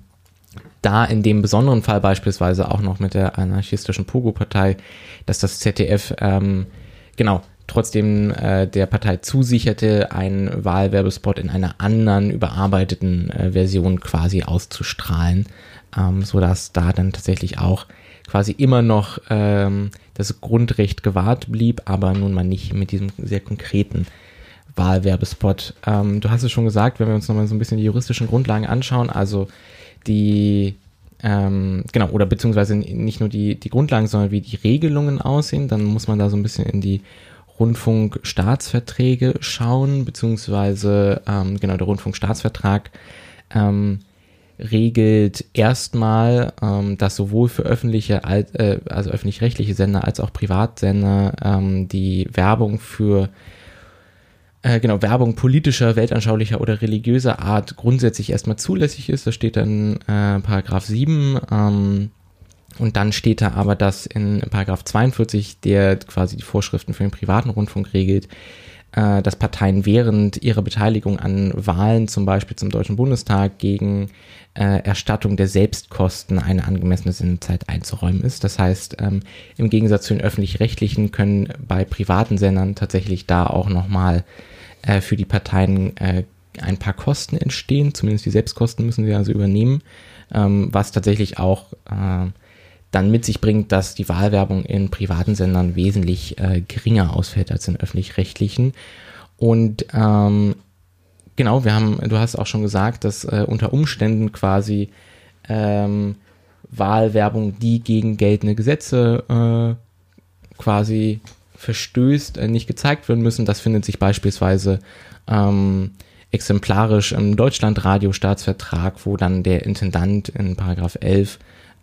da in dem besonderen Fall beispielsweise auch noch mit der anarchistischen Pogo-Partei, dass das ZDF ähm, genau trotzdem äh, der Partei zusicherte, einen Wahlwerbespot in einer anderen überarbeiteten äh, Version quasi auszustrahlen, ähm, so dass da dann tatsächlich auch quasi immer noch ähm, das Grundrecht gewahrt blieb, aber nun mal nicht mit diesem sehr konkreten Wahlwerbespot. Ähm, du hast es schon gesagt, wenn wir uns nochmal so ein bisschen die juristischen Grundlagen anschauen, also die, ähm, genau, oder beziehungsweise nicht nur die, die Grundlagen, sondern wie die Regelungen aussehen, dann muss man da so ein bisschen in die Rundfunkstaatsverträge schauen, beziehungsweise ähm, genau der Rundfunkstaatsvertrag ähm, regelt erstmal, ähm, dass sowohl für öffentliche, äh, also öffentlich-rechtliche Sender als auch Privatsender ähm, die Werbung für äh, genau, Werbung politischer, weltanschaulicher oder religiöser Art grundsätzlich erstmal zulässig ist. Das steht dann äh, Paragraph 7. Ähm, und dann steht da aber, dass in Paragraph 42, der quasi die Vorschriften für den privaten Rundfunk regelt, äh, dass Parteien während ihrer Beteiligung an Wahlen, zum Beispiel zum Deutschen Bundestag, gegen äh, Erstattung der Selbstkosten eine angemessene Sendezeit einzuräumen ist. Das heißt, ähm, im Gegensatz zu den öffentlich-rechtlichen können bei privaten Sendern tatsächlich da auch nochmal äh, für die Parteien äh, ein paar Kosten entstehen, zumindest die Selbstkosten müssen sie also übernehmen, ähm, was tatsächlich auch äh, dann mit sich bringt, dass die Wahlwerbung in privaten Sendern wesentlich äh, geringer ausfällt als in öffentlich-rechtlichen. Und ähm, genau, wir haben, du hast auch schon gesagt, dass äh, unter Umständen quasi ähm, Wahlwerbung, die gegen geltende Gesetze äh, quasi verstößt, äh, nicht gezeigt werden müssen. Das findet sich beispielsweise ähm, exemplarisch im Deutschlandradio-Staatsvertrag, wo dann der Intendant in Paragraph 11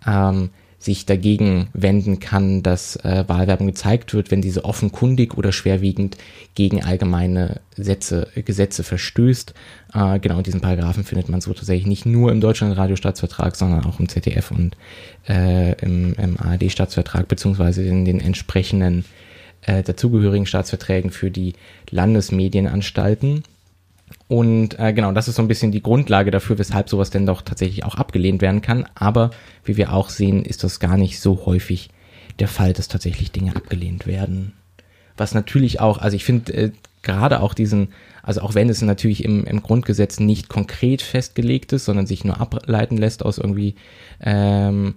ähm, sich dagegen wenden kann, dass äh, Wahlwerbung gezeigt wird, wenn diese offenkundig oder schwerwiegend gegen allgemeine Sätze, Gesetze verstößt. Äh, genau diesen Paragraphen findet man so tatsächlich nicht nur im Deutschlandradio-Staatsvertrag, sondern auch im ZDF und äh, im, im ARD-Staatsvertrag, beziehungsweise in den entsprechenden äh, dazugehörigen Staatsverträgen für die Landesmedienanstalten. Und äh, genau, das ist so ein bisschen die Grundlage dafür, weshalb sowas denn doch tatsächlich auch abgelehnt werden kann. Aber wie wir auch sehen, ist das gar nicht so häufig der Fall, dass tatsächlich Dinge abgelehnt werden. Was natürlich auch, also ich finde äh, gerade auch diesen, also auch wenn es natürlich im, im Grundgesetz nicht konkret festgelegt ist, sondern sich nur ableiten lässt aus irgendwie ähm,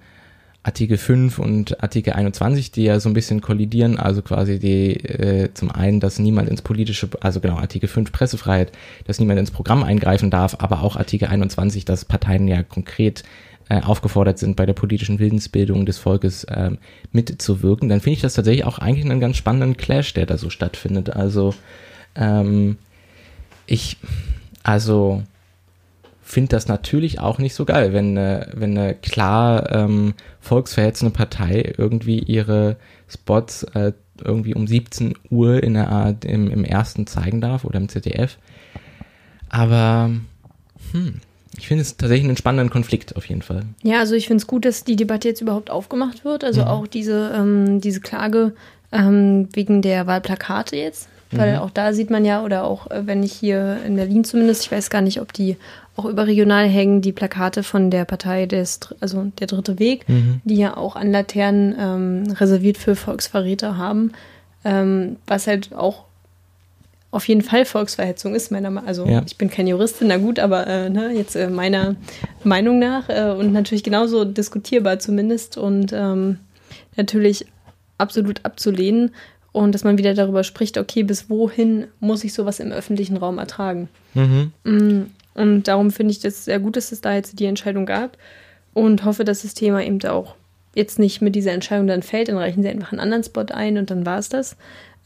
Artikel 5 und Artikel 21, die ja so ein bisschen kollidieren, also quasi die äh, zum einen, dass niemand ins politische, also genau, Artikel 5 Pressefreiheit, dass niemand ins Programm eingreifen darf, aber auch Artikel 21, dass Parteien ja konkret äh, aufgefordert sind, bei der politischen Willensbildung des Volkes äh, mitzuwirken, dann finde ich das tatsächlich auch eigentlich einen ganz spannenden Clash, der da so stattfindet. Also ähm, ich, also finde das natürlich auch nicht so geil, wenn eine, wenn eine klar ähm, volksverhetzende Partei irgendwie ihre Spots äh, irgendwie um 17 Uhr in der Art im, im ersten zeigen darf oder im ZDF. Aber hm, ich finde es tatsächlich einen spannenden Konflikt auf jeden Fall. Ja, also ich finde es gut, dass die Debatte jetzt überhaupt aufgemacht wird. Also mhm. auch diese, ähm, diese Klage ähm, wegen der Wahlplakate jetzt. Weil mhm. auch da sieht man ja, oder auch äh, wenn ich hier in Berlin zumindest, ich weiß gar nicht, ob die auch überregional hängen, die Plakate von der Partei des, also der Dritte Weg, mhm. die ja auch an Laternen ähm, reserviert für Volksverräter haben, ähm, was halt auch auf jeden Fall Volksverhetzung ist, meiner Meinung Also Ja. ich bin keine Juristin, na gut, aber äh, ne, jetzt äh, meiner Meinung nach äh, und natürlich genauso diskutierbar zumindest und ähm, natürlich absolut abzulehnen und dass man wieder darüber spricht, okay, bis wohin muss ich sowas im öffentlichen Raum ertragen? Mhm. Und darum finde ich das sehr gut, dass es da jetzt die Entscheidung gab und hoffe, dass das Thema eben auch jetzt nicht mit dieser Entscheidung dann fällt, dann reichen sie einfach einen anderen Spot ein und dann war es das.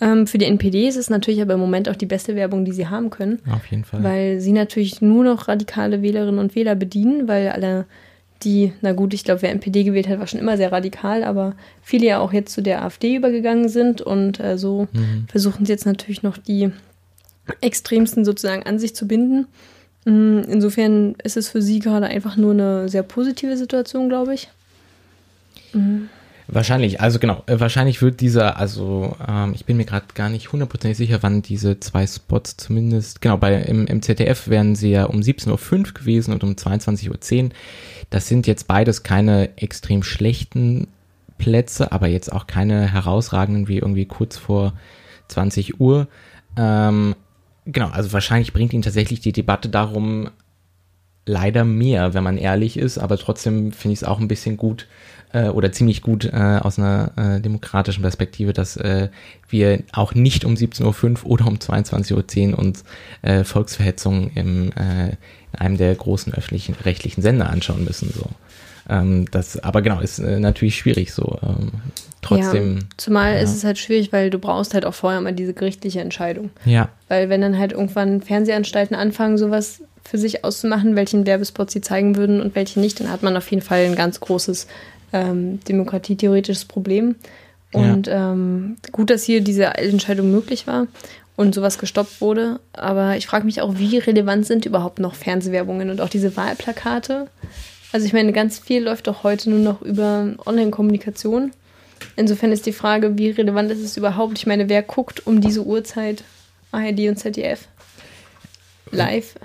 Ähm, für die NPD ist es natürlich aber im Moment auch die beste Werbung, die sie haben können, Auf jeden Fall. weil sie natürlich nur noch radikale Wählerinnen und Wähler bedienen, weil alle die, na gut, ich glaube, wer NPD gewählt hat, war schon immer sehr radikal, aber viele ja auch jetzt zu der AfD übergegangen sind und äh, so versuchen sie jetzt natürlich noch die Extremsten sozusagen an sich zu binden. Mm, Insofern ist es für sie gerade einfach nur eine sehr positive Situation, glaube ich. Wahrscheinlich, also genau, äh, wahrscheinlich wird dieser, also ähm, ich bin mir gerade gar nicht hundertprozentig sicher, wann diese zwei Spots zumindest, genau, bei im, im ZDF wären sie ja um 17.05 Uhr gewesen und um 22.10 Uhr. Das sind jetzt beides keine extrem schlechten Plätze, aber jetzt auch keine herausragenden wie irgendwie kurz vor 20 Uhr. Ähm, genau, also wahrscheinlich bringt ihn tatsächlich die Debatte darum leider mehr, wenn man ehrlich ist, aber trotzdem finde ich es auch ein bisschen gut äh, oder ziemlich gut äh, aus einer äh, demokratischen Perspektive, dass äh, wir auch nicht um 17.05 Uhr oder um 22.10 Uhr uns äh, Volksverhetzung im, äh, in einem der großen öffentlichen rechtlichen Sender anschauen müssen. So. Ähm, das, aber genau, ist äh, natürlich schwierig so. Ähm, trotzdem. Ja, zumal ja. ist es halt schwierig, weil du brauchst halt auch vorher mal diese gerichtliche Entscheidung. Ja, Weil wenn dann halt irgendwann Fernsehanstalten anfangen, sowas für sich auszumachen, welchen Werbespot sie zeigen würden und welche nicht, dann hat man auf jeden Fall ein ganz großes ähm, demokratietheoretisches Problem. Und ähm, gut, dass hier diese Entscheidung möglich war und sowas gestoppt wurde. Aber ich frage mich auch, wie relevant sind überhaupt noch Fernsehwerbungen und auch diese Wahlplakate? Also ich meine, ganz viel läuft doch heute nur noch über Online-Kommunikation. Insofern ist die Frage, wie relevant ist es überhaupt? Ich meine, wer guckt um diese Uhrzeit ARD und ZDF? Live?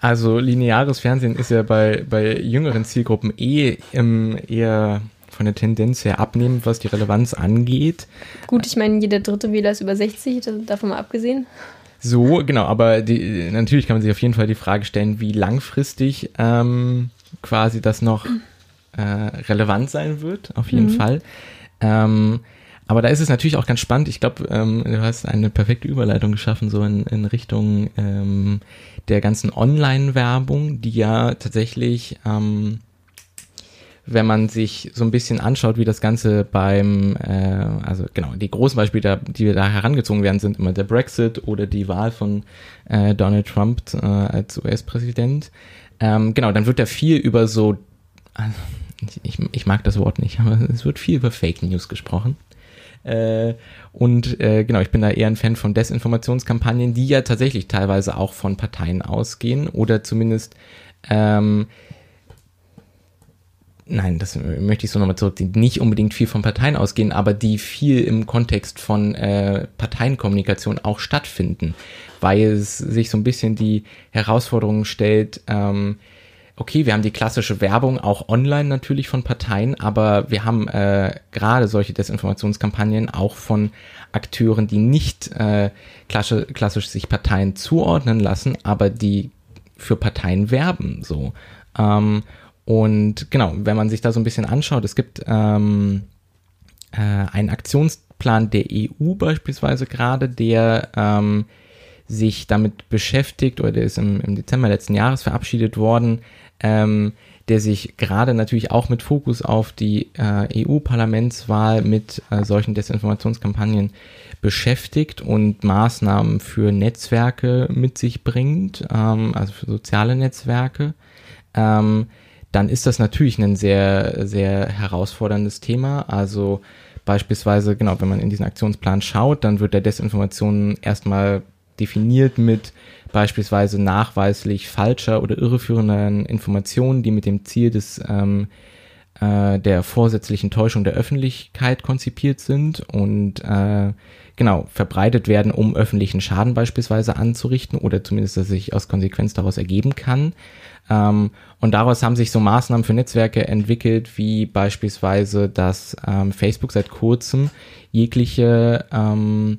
Also lineares Fernsehen ist ja bei, bei jüngeren Zielgruppen eh ähm, eher von der Tendenz her abnehmend, was die Relevanz angeht. Gut, ich meine, jeder dritte Wähler ist über 60, das- davon mal abgesehen. So, genau, aber die, natürlich kann man sich auf jeden Fall die Frage stellen, wie langfristig ähm, quasi das noch äh, relevant sein wird, auf jeden Fall. Ähm, aber da ist es natürlich auch ganz spannend. Ich glaube, ähm, du hast eine perfekte Überleitung geschaffen, so in, in Richtung ähm, der ganzen Online-Werbung, die ja tatsächlich, ähm, wenn man sich so ein bisschen anschaut, wie das Ganze beim, äh, also genau, die großen Beispiele, die da herangezogen werden, sind immer der Brexit oder die Wahl von äh, Donald Trump äh, als US-Präsident. Ähm, genau, dann wird da viel über so, also, ich, ich mag das Wort nicht, aber es wird viel über Fake News gesprochen. Äh, und äh, genau, ich bin da eher ein Fan von Desinformationskampagnen, die ja tatsächlich teilweise auch von Parteien ausgehen oder zumindest ähm, Nein, das möchte ich so nochmal zurückziehen. Nicht unbedingt viel von Parteien ausgehen, aber die viel im Kontext von äh, Parteienkommunikation auch stattfinden, weil es sich so ein bisschen die Herausforderung stellt, ähm, okay, wir haben die klassische Werbung auch online natürlich von Parteien, aber wir haben äh, gerade solche Desinformationskampagnen auch von Akteuren, die nicht äh, klassisch, klassisch sich Parteien zuordnen lassen, aber die für Parteien werben so. Ähm, und genau, wenn man sich da so ein bisschen anschaut, es gibt ähm, äh, einen Aktionsplan der EU beispielsweise gerade, der ähm, sich damit beschäftigt, oder der ist im, im Dezember letzten Jahres verabschiedet worden, ähm, der sich gerade natürlich auch mit Fokus auf die äh, EU-Parlamentswahl mit äh, solchen Desinformationskampagnen beschäftigt und Maßnahmen für Netzwerke mit sich bringt, ähm, also für soziale Netzwerke. Ähm, dann ist das natürlich ein sehr, sehr herausforderndes Thema. Also beispielsweise, genau, wenn man in diesen Aktionsplan schaut, dann wird der Desinformation erstmal definiert mit beispielsweise nachweislich falscher oder irreführenden Informationen, die mit dem Ziel des ähm, äh, der vorsätzlichen Täuschung der Öffentlichkeit konzipiert sind und äh, genau verbreitet werden, um öffentlichen Schaden beispielsweise anzurichten oder zumindest, dass sich aus Konsequenz daraus ergeben kann. Ähm, und daraus haben sich so Maßnahmen für Netzwerke entwickelt, wie beispielsweise, dass ähm, Facebook seit kurzem jegliche ähm,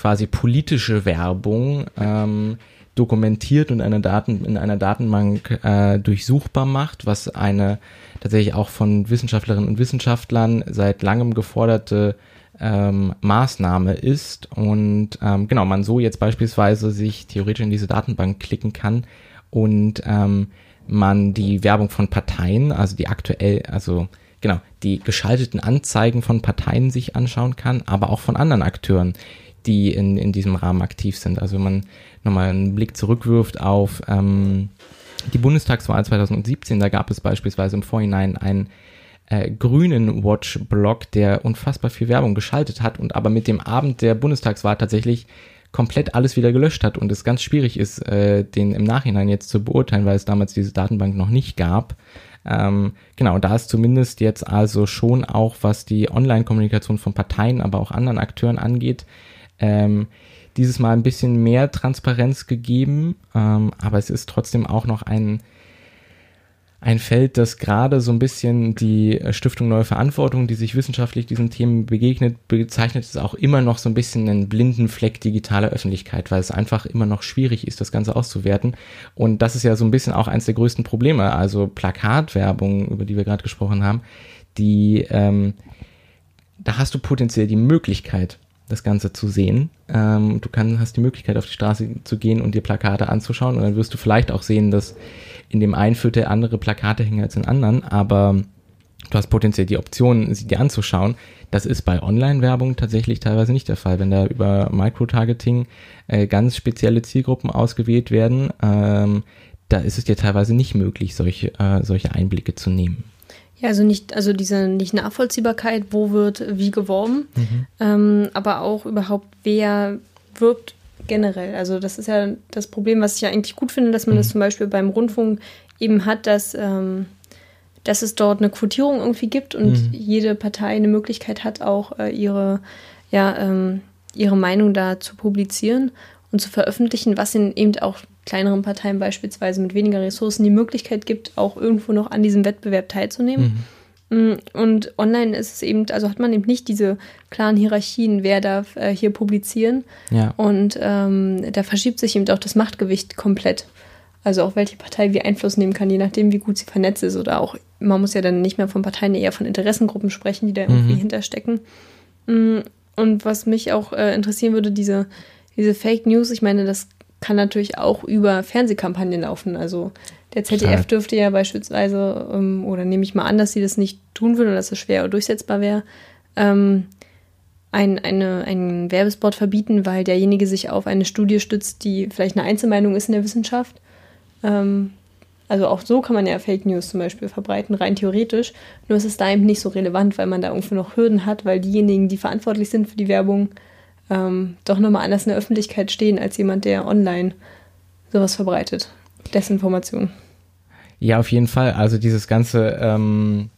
quasi politische Werbung ähm, dokumentiert und eine Daten, in einer Datenbank äh, durchsuchbar macht, was eine tatsächlich auch von Wissenschaftlerinnen und Wissenschaftlern seit langem geforderte ähm, Maßnahme ist und ähm, genau man so jetzt beispielsweise sich theoretisch in diese Datenbank klicken kann und ähm, man die Werbung von Parteien, also die aktuell, also genau, die geschalteten Anzeigen von Parteien sich anschauen kann, aber auch von anderen Akteuren, die in, in diesem Rahmen aktiv sind. Also wenn man nochmal einen Blick zurückwirft auf ähm, die Bundestagswahl 2017, da gab es beispielsweise im Vorhinein einen äh, grünen Watch-Blog, der unfassbar viel Werbung geschaltet hat und aber mit dem Abend der Bundestagswahl tatsächlich komplett alles wieder gelöscht hat und es ganz schwierig ist, äh, den im Nachhinein jetzt zu beurteilen, weil es damals diese Datenbank noch nicht gab. Ähm, genau, da ist zumindest jetzt also schon auch, was die Online-Kommunikation von Parteien, aber auch anderen Akteuren angeht, ähm, dieses Mal ein bisschen mehr Transparenz gegeben, ähm, aber es ist trotzdem auch noch ein ein Feld, das gerade so ein bisschen die Stiftung Neue Verantwortung, die sich wissenschaftlich diesen Themen begegnet, bezeichnet es auch immer noch so ein bisschen einen blinden Fleck digitaler Öffentlichkeit, weil es einfach immer noch schwierig ist, das Ganze auszuwerten. Und das ist ja so ein bisschen auch eines der größten Probleme, also Plakatwerbung, über die wir gerade gesprochen haben, die, ähm, da hast du potenziell die Möglichkeit, das Ganze zu sehen. Ähm, du kann, hast die Möglichkeit, auf die Straße zu gehen und dir Plakate anzuschauen und dann wirst du vielleicht auch sehen, dass in dem einen Viertel andere Plakate hängen als in anderen, aber du hast potenziell die Option, sie dir anzuschauen. Das ist bei Online-Werbung tatsächlich teilweise nicht der Fall. Wenn da über Microtargeting äh, ganz spezielle Zielgruppen ausgewählt werden, ähm, da ist es dir teilweise nicht möglich, solche, äh, solche Einblicke zu nehmen. Ja, also nicht, also diese nicht Nachvollziehbarkeit, wo wird wie geworben, mhm. ähm, aber auch überhaupt, wer wirbt generell. Also das ist ja das Problem, was ich ja eigentlich gut finde, dass man mhm. das zum Beispiel beim Rundfunk eben hat, dass, ähm, dass es dort eine Quotierung irgendwie gibt und mhm. jede Partei eine Möglichkeit hat, auch äh, ihre, ja, ähm, ihre Meinung da zu publizieren und zu veröffentlichen, was in eben auch kleineren Parteien beispielsweise mit weniger Ressourcen die Möglichkeit gibt, auch irgendwo noch an diesem Wettbewerb teilzunehmen. Mhm. Mm, und online ist es eben, also hat man eben nicht diese klaren Hierarchien, wer darf äh, hier publizieren. Ja. Und ähm, da verschiebt sich eben auch das Machtgewicht komplett. Also auch welche Partei wie Einfluss nehmen kann, je nachdem, wie gut sie vernetzt ist. Oder auch, man muss ja dann nicht mehr von Parteien, eher von Interessengruppen sprechen, die da irgendwie mhm. hinterstecken. Mm, und was mich auch äh, interessieren würde, diese, diese Fake News, ich meine, das kann natürlich auch über Fernsehkampagnen laufen. Also der ZDF dürfte ja beispielsweise, ähm, oder nehme ich mal an, dass sie das nicht tun würden oder dass es schwer durchsetzbar wäre, ähm, ein, eine, einen Werbespot verbieten, weil derjenige sich auf eine Studie stützt, die vielleicht eine Einzelmeinung ist in der Wissenschaft. Ähm, also auch so kann man ja Fake News zum Beispiel verbreiten, rein theoretisch. Nur ist es da eben nicht so relevant, weil man da irgendwie noch Hürden hat, weil diejenigen, die verantwortlich sind für die Werbung, ähm, doch nochmal anders in der Öffentlichkeit stehen als jemand, der online sowas verbreitet. Desinformation. Ja, auf jeden Fall. Also dieses ganze, ähm,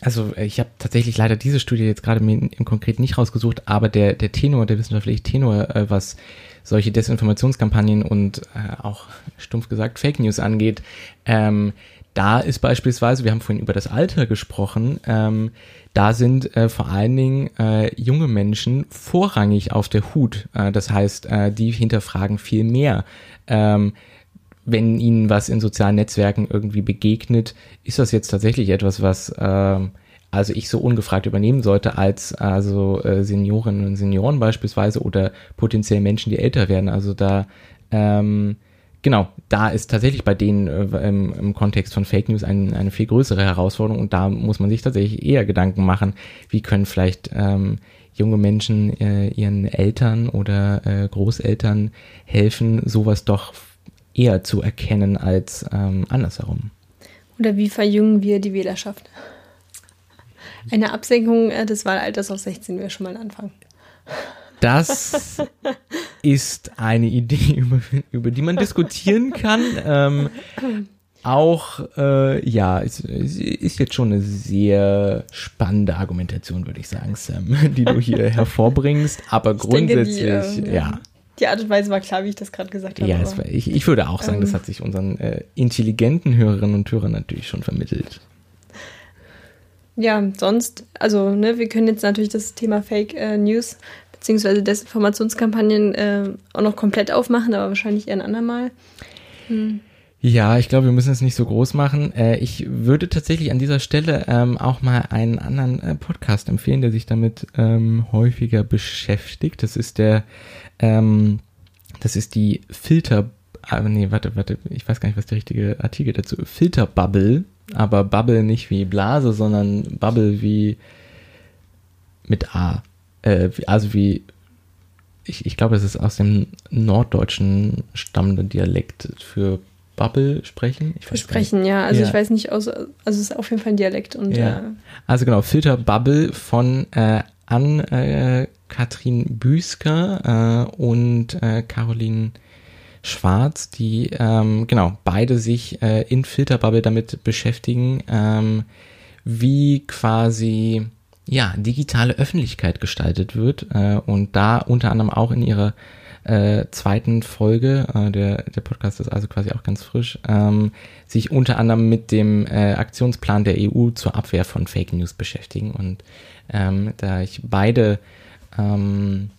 also ich habe tatsächlich leider diese Studie jetzt gerade im, im Konkret nicht rausgesucht, aber der, der Tenor, der wissenschaftliche Tenor, äh, was solche Desinformationskampagnen und äh, auch stumpf gesagt Fake News angeht, ähm, da ist beispielsweise, wir haben vorhin über das Alter gesprochen, ähm, da sind äh, vor allen Dingen äh, junge Menschen vorrangig auf der Hut. Äh, das heißt, äh, die hinterfragen viel mehr. Ähm, wenn ihnen was in sozialen Netzwerken irgendwie begegnet, ist das jetzt tatsächlich etwas, was äh, also ich so ungefragt übernehmen sollte als also äh, Seniorinnen und Senioren beispielsweise oder potenziell Menschen, die älter werden. Also da ähm, genau, da ist tatsächlich bei denen äh, im, im, Kontext von Fake News ein, eine viel größere Herausforderung und da muss man sich tatsächlich eher Gedanken machen, wie können vielleicht ähm, junge Menschen äh, ihren Eltern oder äh, Großeltern helfen, sowas doch eher zu erkennen als ähm, andersherum. Oder wie verjüngen wir die Wählerschaft? Eine Absenkung äh, des Wahlalters auf 16 wäre schon mal ein Anfang. Das ist eine Idee, über, über die man diskutieren kann. Ähm, auch, äh, ja, es, ist jetzt schon eine sehr spannende Argumentation, würde ich sagen, Sam, die du hier hervorbringst. Aber ich grundsätzlich, denke, die, äh, ja. Die Art und Weise war klar, wie ich das gerade gesagt habe. Ja, war, ich, ich würde auch sagen, ähm, das hat sich unseren äh, intelligenten Hörerinnen und Hörern natürlich schon vermittelt. Ja, sonst, also, ne, wir können jetzt natürlich das Thema Fake äh, News beziehungsweise Desinformationskampagnen äh, auch noch komplett aufmachen, aber wahrscheinlich eher ein andermal. Hm. Ja, ich glaube, wir müssen es nicht so groß machen. Äh, ich würde tatsächlich an dieser Stelle ähm, auch mal einen anderen äh, Podcast empfehlen, der sich damit ähm, häufiger beschäftigt. Das ist der, ähm, das ist die Filter, ah, nee, warte, warte, ich weiß gar nicht, was der richtige Artikel dazu, Filterbubble, aber Bubble nicht wie Blase, sondern Bubble wie mit A, äh, also wie ich, ich glaube, es ist aus dem norddeutschen stammende Dialekt für Bubble sprechen? Ich sprechen, ja. Also ja. ich weiß nicht, aus, also es ist auf jeden Fall ein Dialekt. Und, ja. Äh, also genau, Filter Bubble von äh, an äh, Katrin Büsker äh, und äh, Caroline Schwarz, die ähm, genau beide sich äh, in Filterbubble damit beschäftigen, ähm, wie quasi ja digitale Öffentlichkeit gestaltet wird äh, und da unter anderem auch in ihrer äh, zweiten Folge, äh, der, der Podcast ist also quasi auch ganz frisch, ähm, sich unter anderem mit dem äh, Aktionsplan der EU zur Abwehr von Fake News beschäftigen. Und ähm, da ich beide ähm,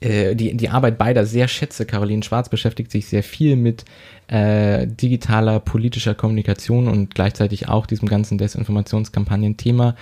äh, die, die Arbeit beider sehr schätze. Caroline Schwarz beschäftigt sich sehr viel mit äh, digitaler politischer Kommunikation und gleichzeitig auch diesem ganzen Desinformationskampagnen-Thema.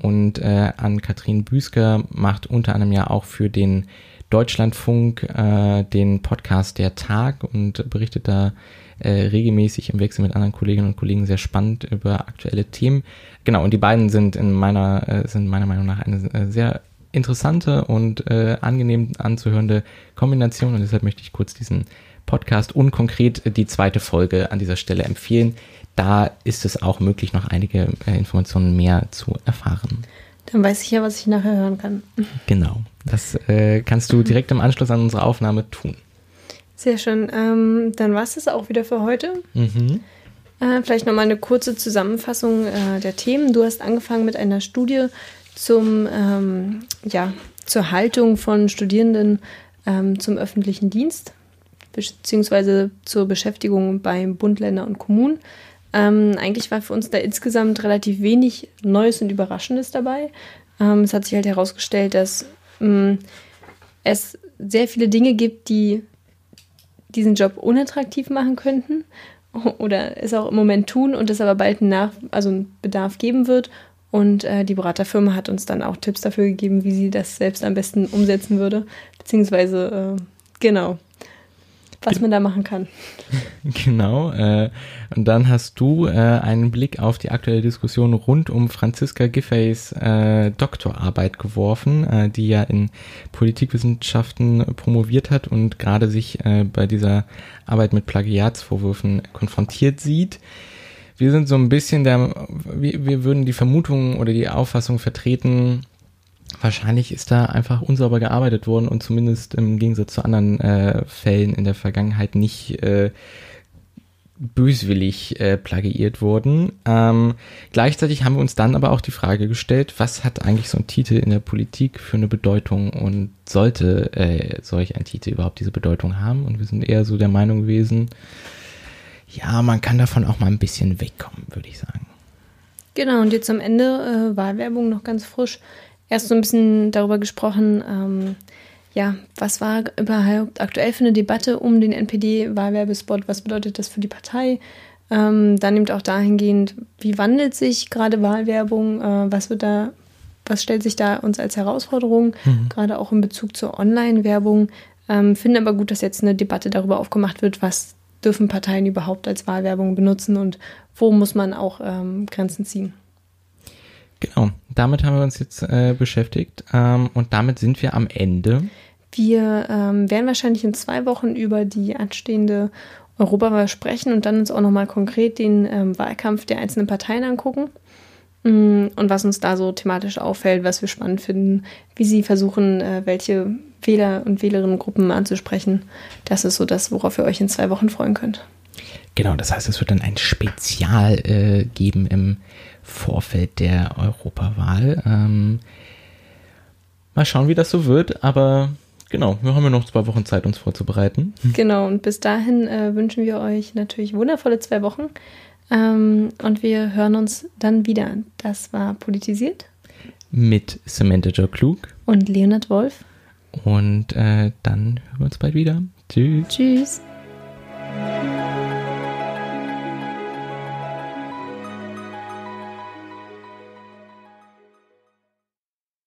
Und äh, an Katrin Büsker macht unter anderem ja auch für den Deutschlandfunk äh, den Podcast Der Tag und berichtet da äh, regelmäßig im Wechsel mit anderen Kolleginnen und Kollegen sehr spannend über aktuelle Themen. Genau, und die beiden sind in meiner, äh, sind meiner Meinung nach eine äh, sehr interessante und äh, angenehm anzuhörende Kombination und deshalb möchte ich kurz diesen Podcast und konkret die zweite Folge an dieser Stelle empfehlen. Da ist es auch möglich, noch einige äh, Informationen mehr zu erfahren. Dann weiß ich ja, was ich nachher hören kann. Genau. Das äh, kannst du direkt im Anschluss an unsere Aufnahme tun. Sehr schön. Ähm, dann war es das auch wieder für heute. Mhm. Äh, vielleicht nochmal eine kurze Zusammenfassung äh, der Themen. Du hast angefangen mit einer Studie zum, ähm, ja, zur Haltung von Studierenden ähm, zum öffentlichen Dienst, beziehungsweise zur Beschäftigung beim Bund, Länder und Kommunen. Ähm, eigentlich war für uns da insgesamt relativ wenig Neues und Überraschendes dabei. Ähm, es hat sich halt herausgestellt, dass ähm, es sehr viele Dinge gibt, die diesen Job unattraktiv machen könnten oder es auch im Moment tun und es aber bald einen, Nach also einen Bedarf geben wird. Und äh, die Beraterfirma hat uns dann auch Tipps dafür gegeben, wie sie das selbst am besten umsetzen würde. Beziehungsweise, äh, genau, was man da machen kann. Genau. Äh, und dann hast du äh, einen Blick auf die aktuelle Diskussion rund um Franziska Giffeys äh, Doktorarbeit geworfen, äh, die ja in Politikwissenschaften promoviert hat und gerade sich äh, bei dieser Arbeit mit Plagiatsvorwürfen konfrontiert sieht. Wir sind so ein bisschen der, wir, wir würden die Vermutung oder die Auffassung vertreten, wahrscheinlich ist da einfach unsauber gearbeitet worden und zumindest im Gegensatz zu anderen äh, Fällen in der Vergangenheit nicht äh, böswillig äh, plagiiert worden. Ähm, gleichzeitig haben wir uns dann aber auch die Frage gestellt, was hat eigentlich so ein Titel in der Politik für eine Bedeutung und sollte äh, solch ein Titel überhaupt diese Bedeutung haben? Und wir sind eher so der Meinung gewesen, ja, man kann davon auch mal ein bisschen wegkommen, würde ich sagen. Genau, und jetzt am Ende äh, Wahlwerbung noch ganz frisch erst so ein bisschen darüber gesprochen, ähm, ja, was war überhaupt aktuell für eine Debatte um den NPD-Wahlwerbespot? Was bedeutet das für die Partei? Ähm, dann nimmt auch dahingehend, wie wandelt sich gerade Wahlwerbung? Äh, was wird da, was stellt sich da uns als Herausforderung? Mhm. Gerade auch in Bezug zur Online-Werbung. Ähm, finde aber gut, dass jetzt eine Debatte darüber aufgemacht wird, was dürfen Parteien überhaupt als Wahlwerbung benutzen und wo muss man auch ähm, Grenzen ziehen. Genau, damit haben wir uns jetzt äh, beschäftigt ähm, und damit sind wir am Ende. Wir ähm, werden wahrscheinlich in zwei Wochen über die anstehende Europawahl sprechen und dann uns auch nochmal konkret den ähm, Wahlkampf der einzelnen Parteien angucken mm, und was uns da so thematisch auffällt, was wir spannend finden, wie sie versuchen, äh, welche Wähler und Wählerinnengruppen anzusprechen. Das ist so das, worauf ihr euch in zwei Wochen freuen könnt. Genau, das heißt, es wird dann ein Spezial äh, geben im Vorfeld der Europawahl. Ähm, mal schauen, wie das so wird, aber genau, wir haben ja noch zwei Wochen Zeit, uns vorzubereiten. Genau, und bis dahin äh, wünschen wir euch natürlich wundervolle zwei Wochen. Ähm, und wir hören uns dann wieder. Das war Politisiert. Mit Samantha Joe Klug. Und Leonard Wolf. Und äh, dann hören wir uns bald wieder. Tschüss. Tschüss.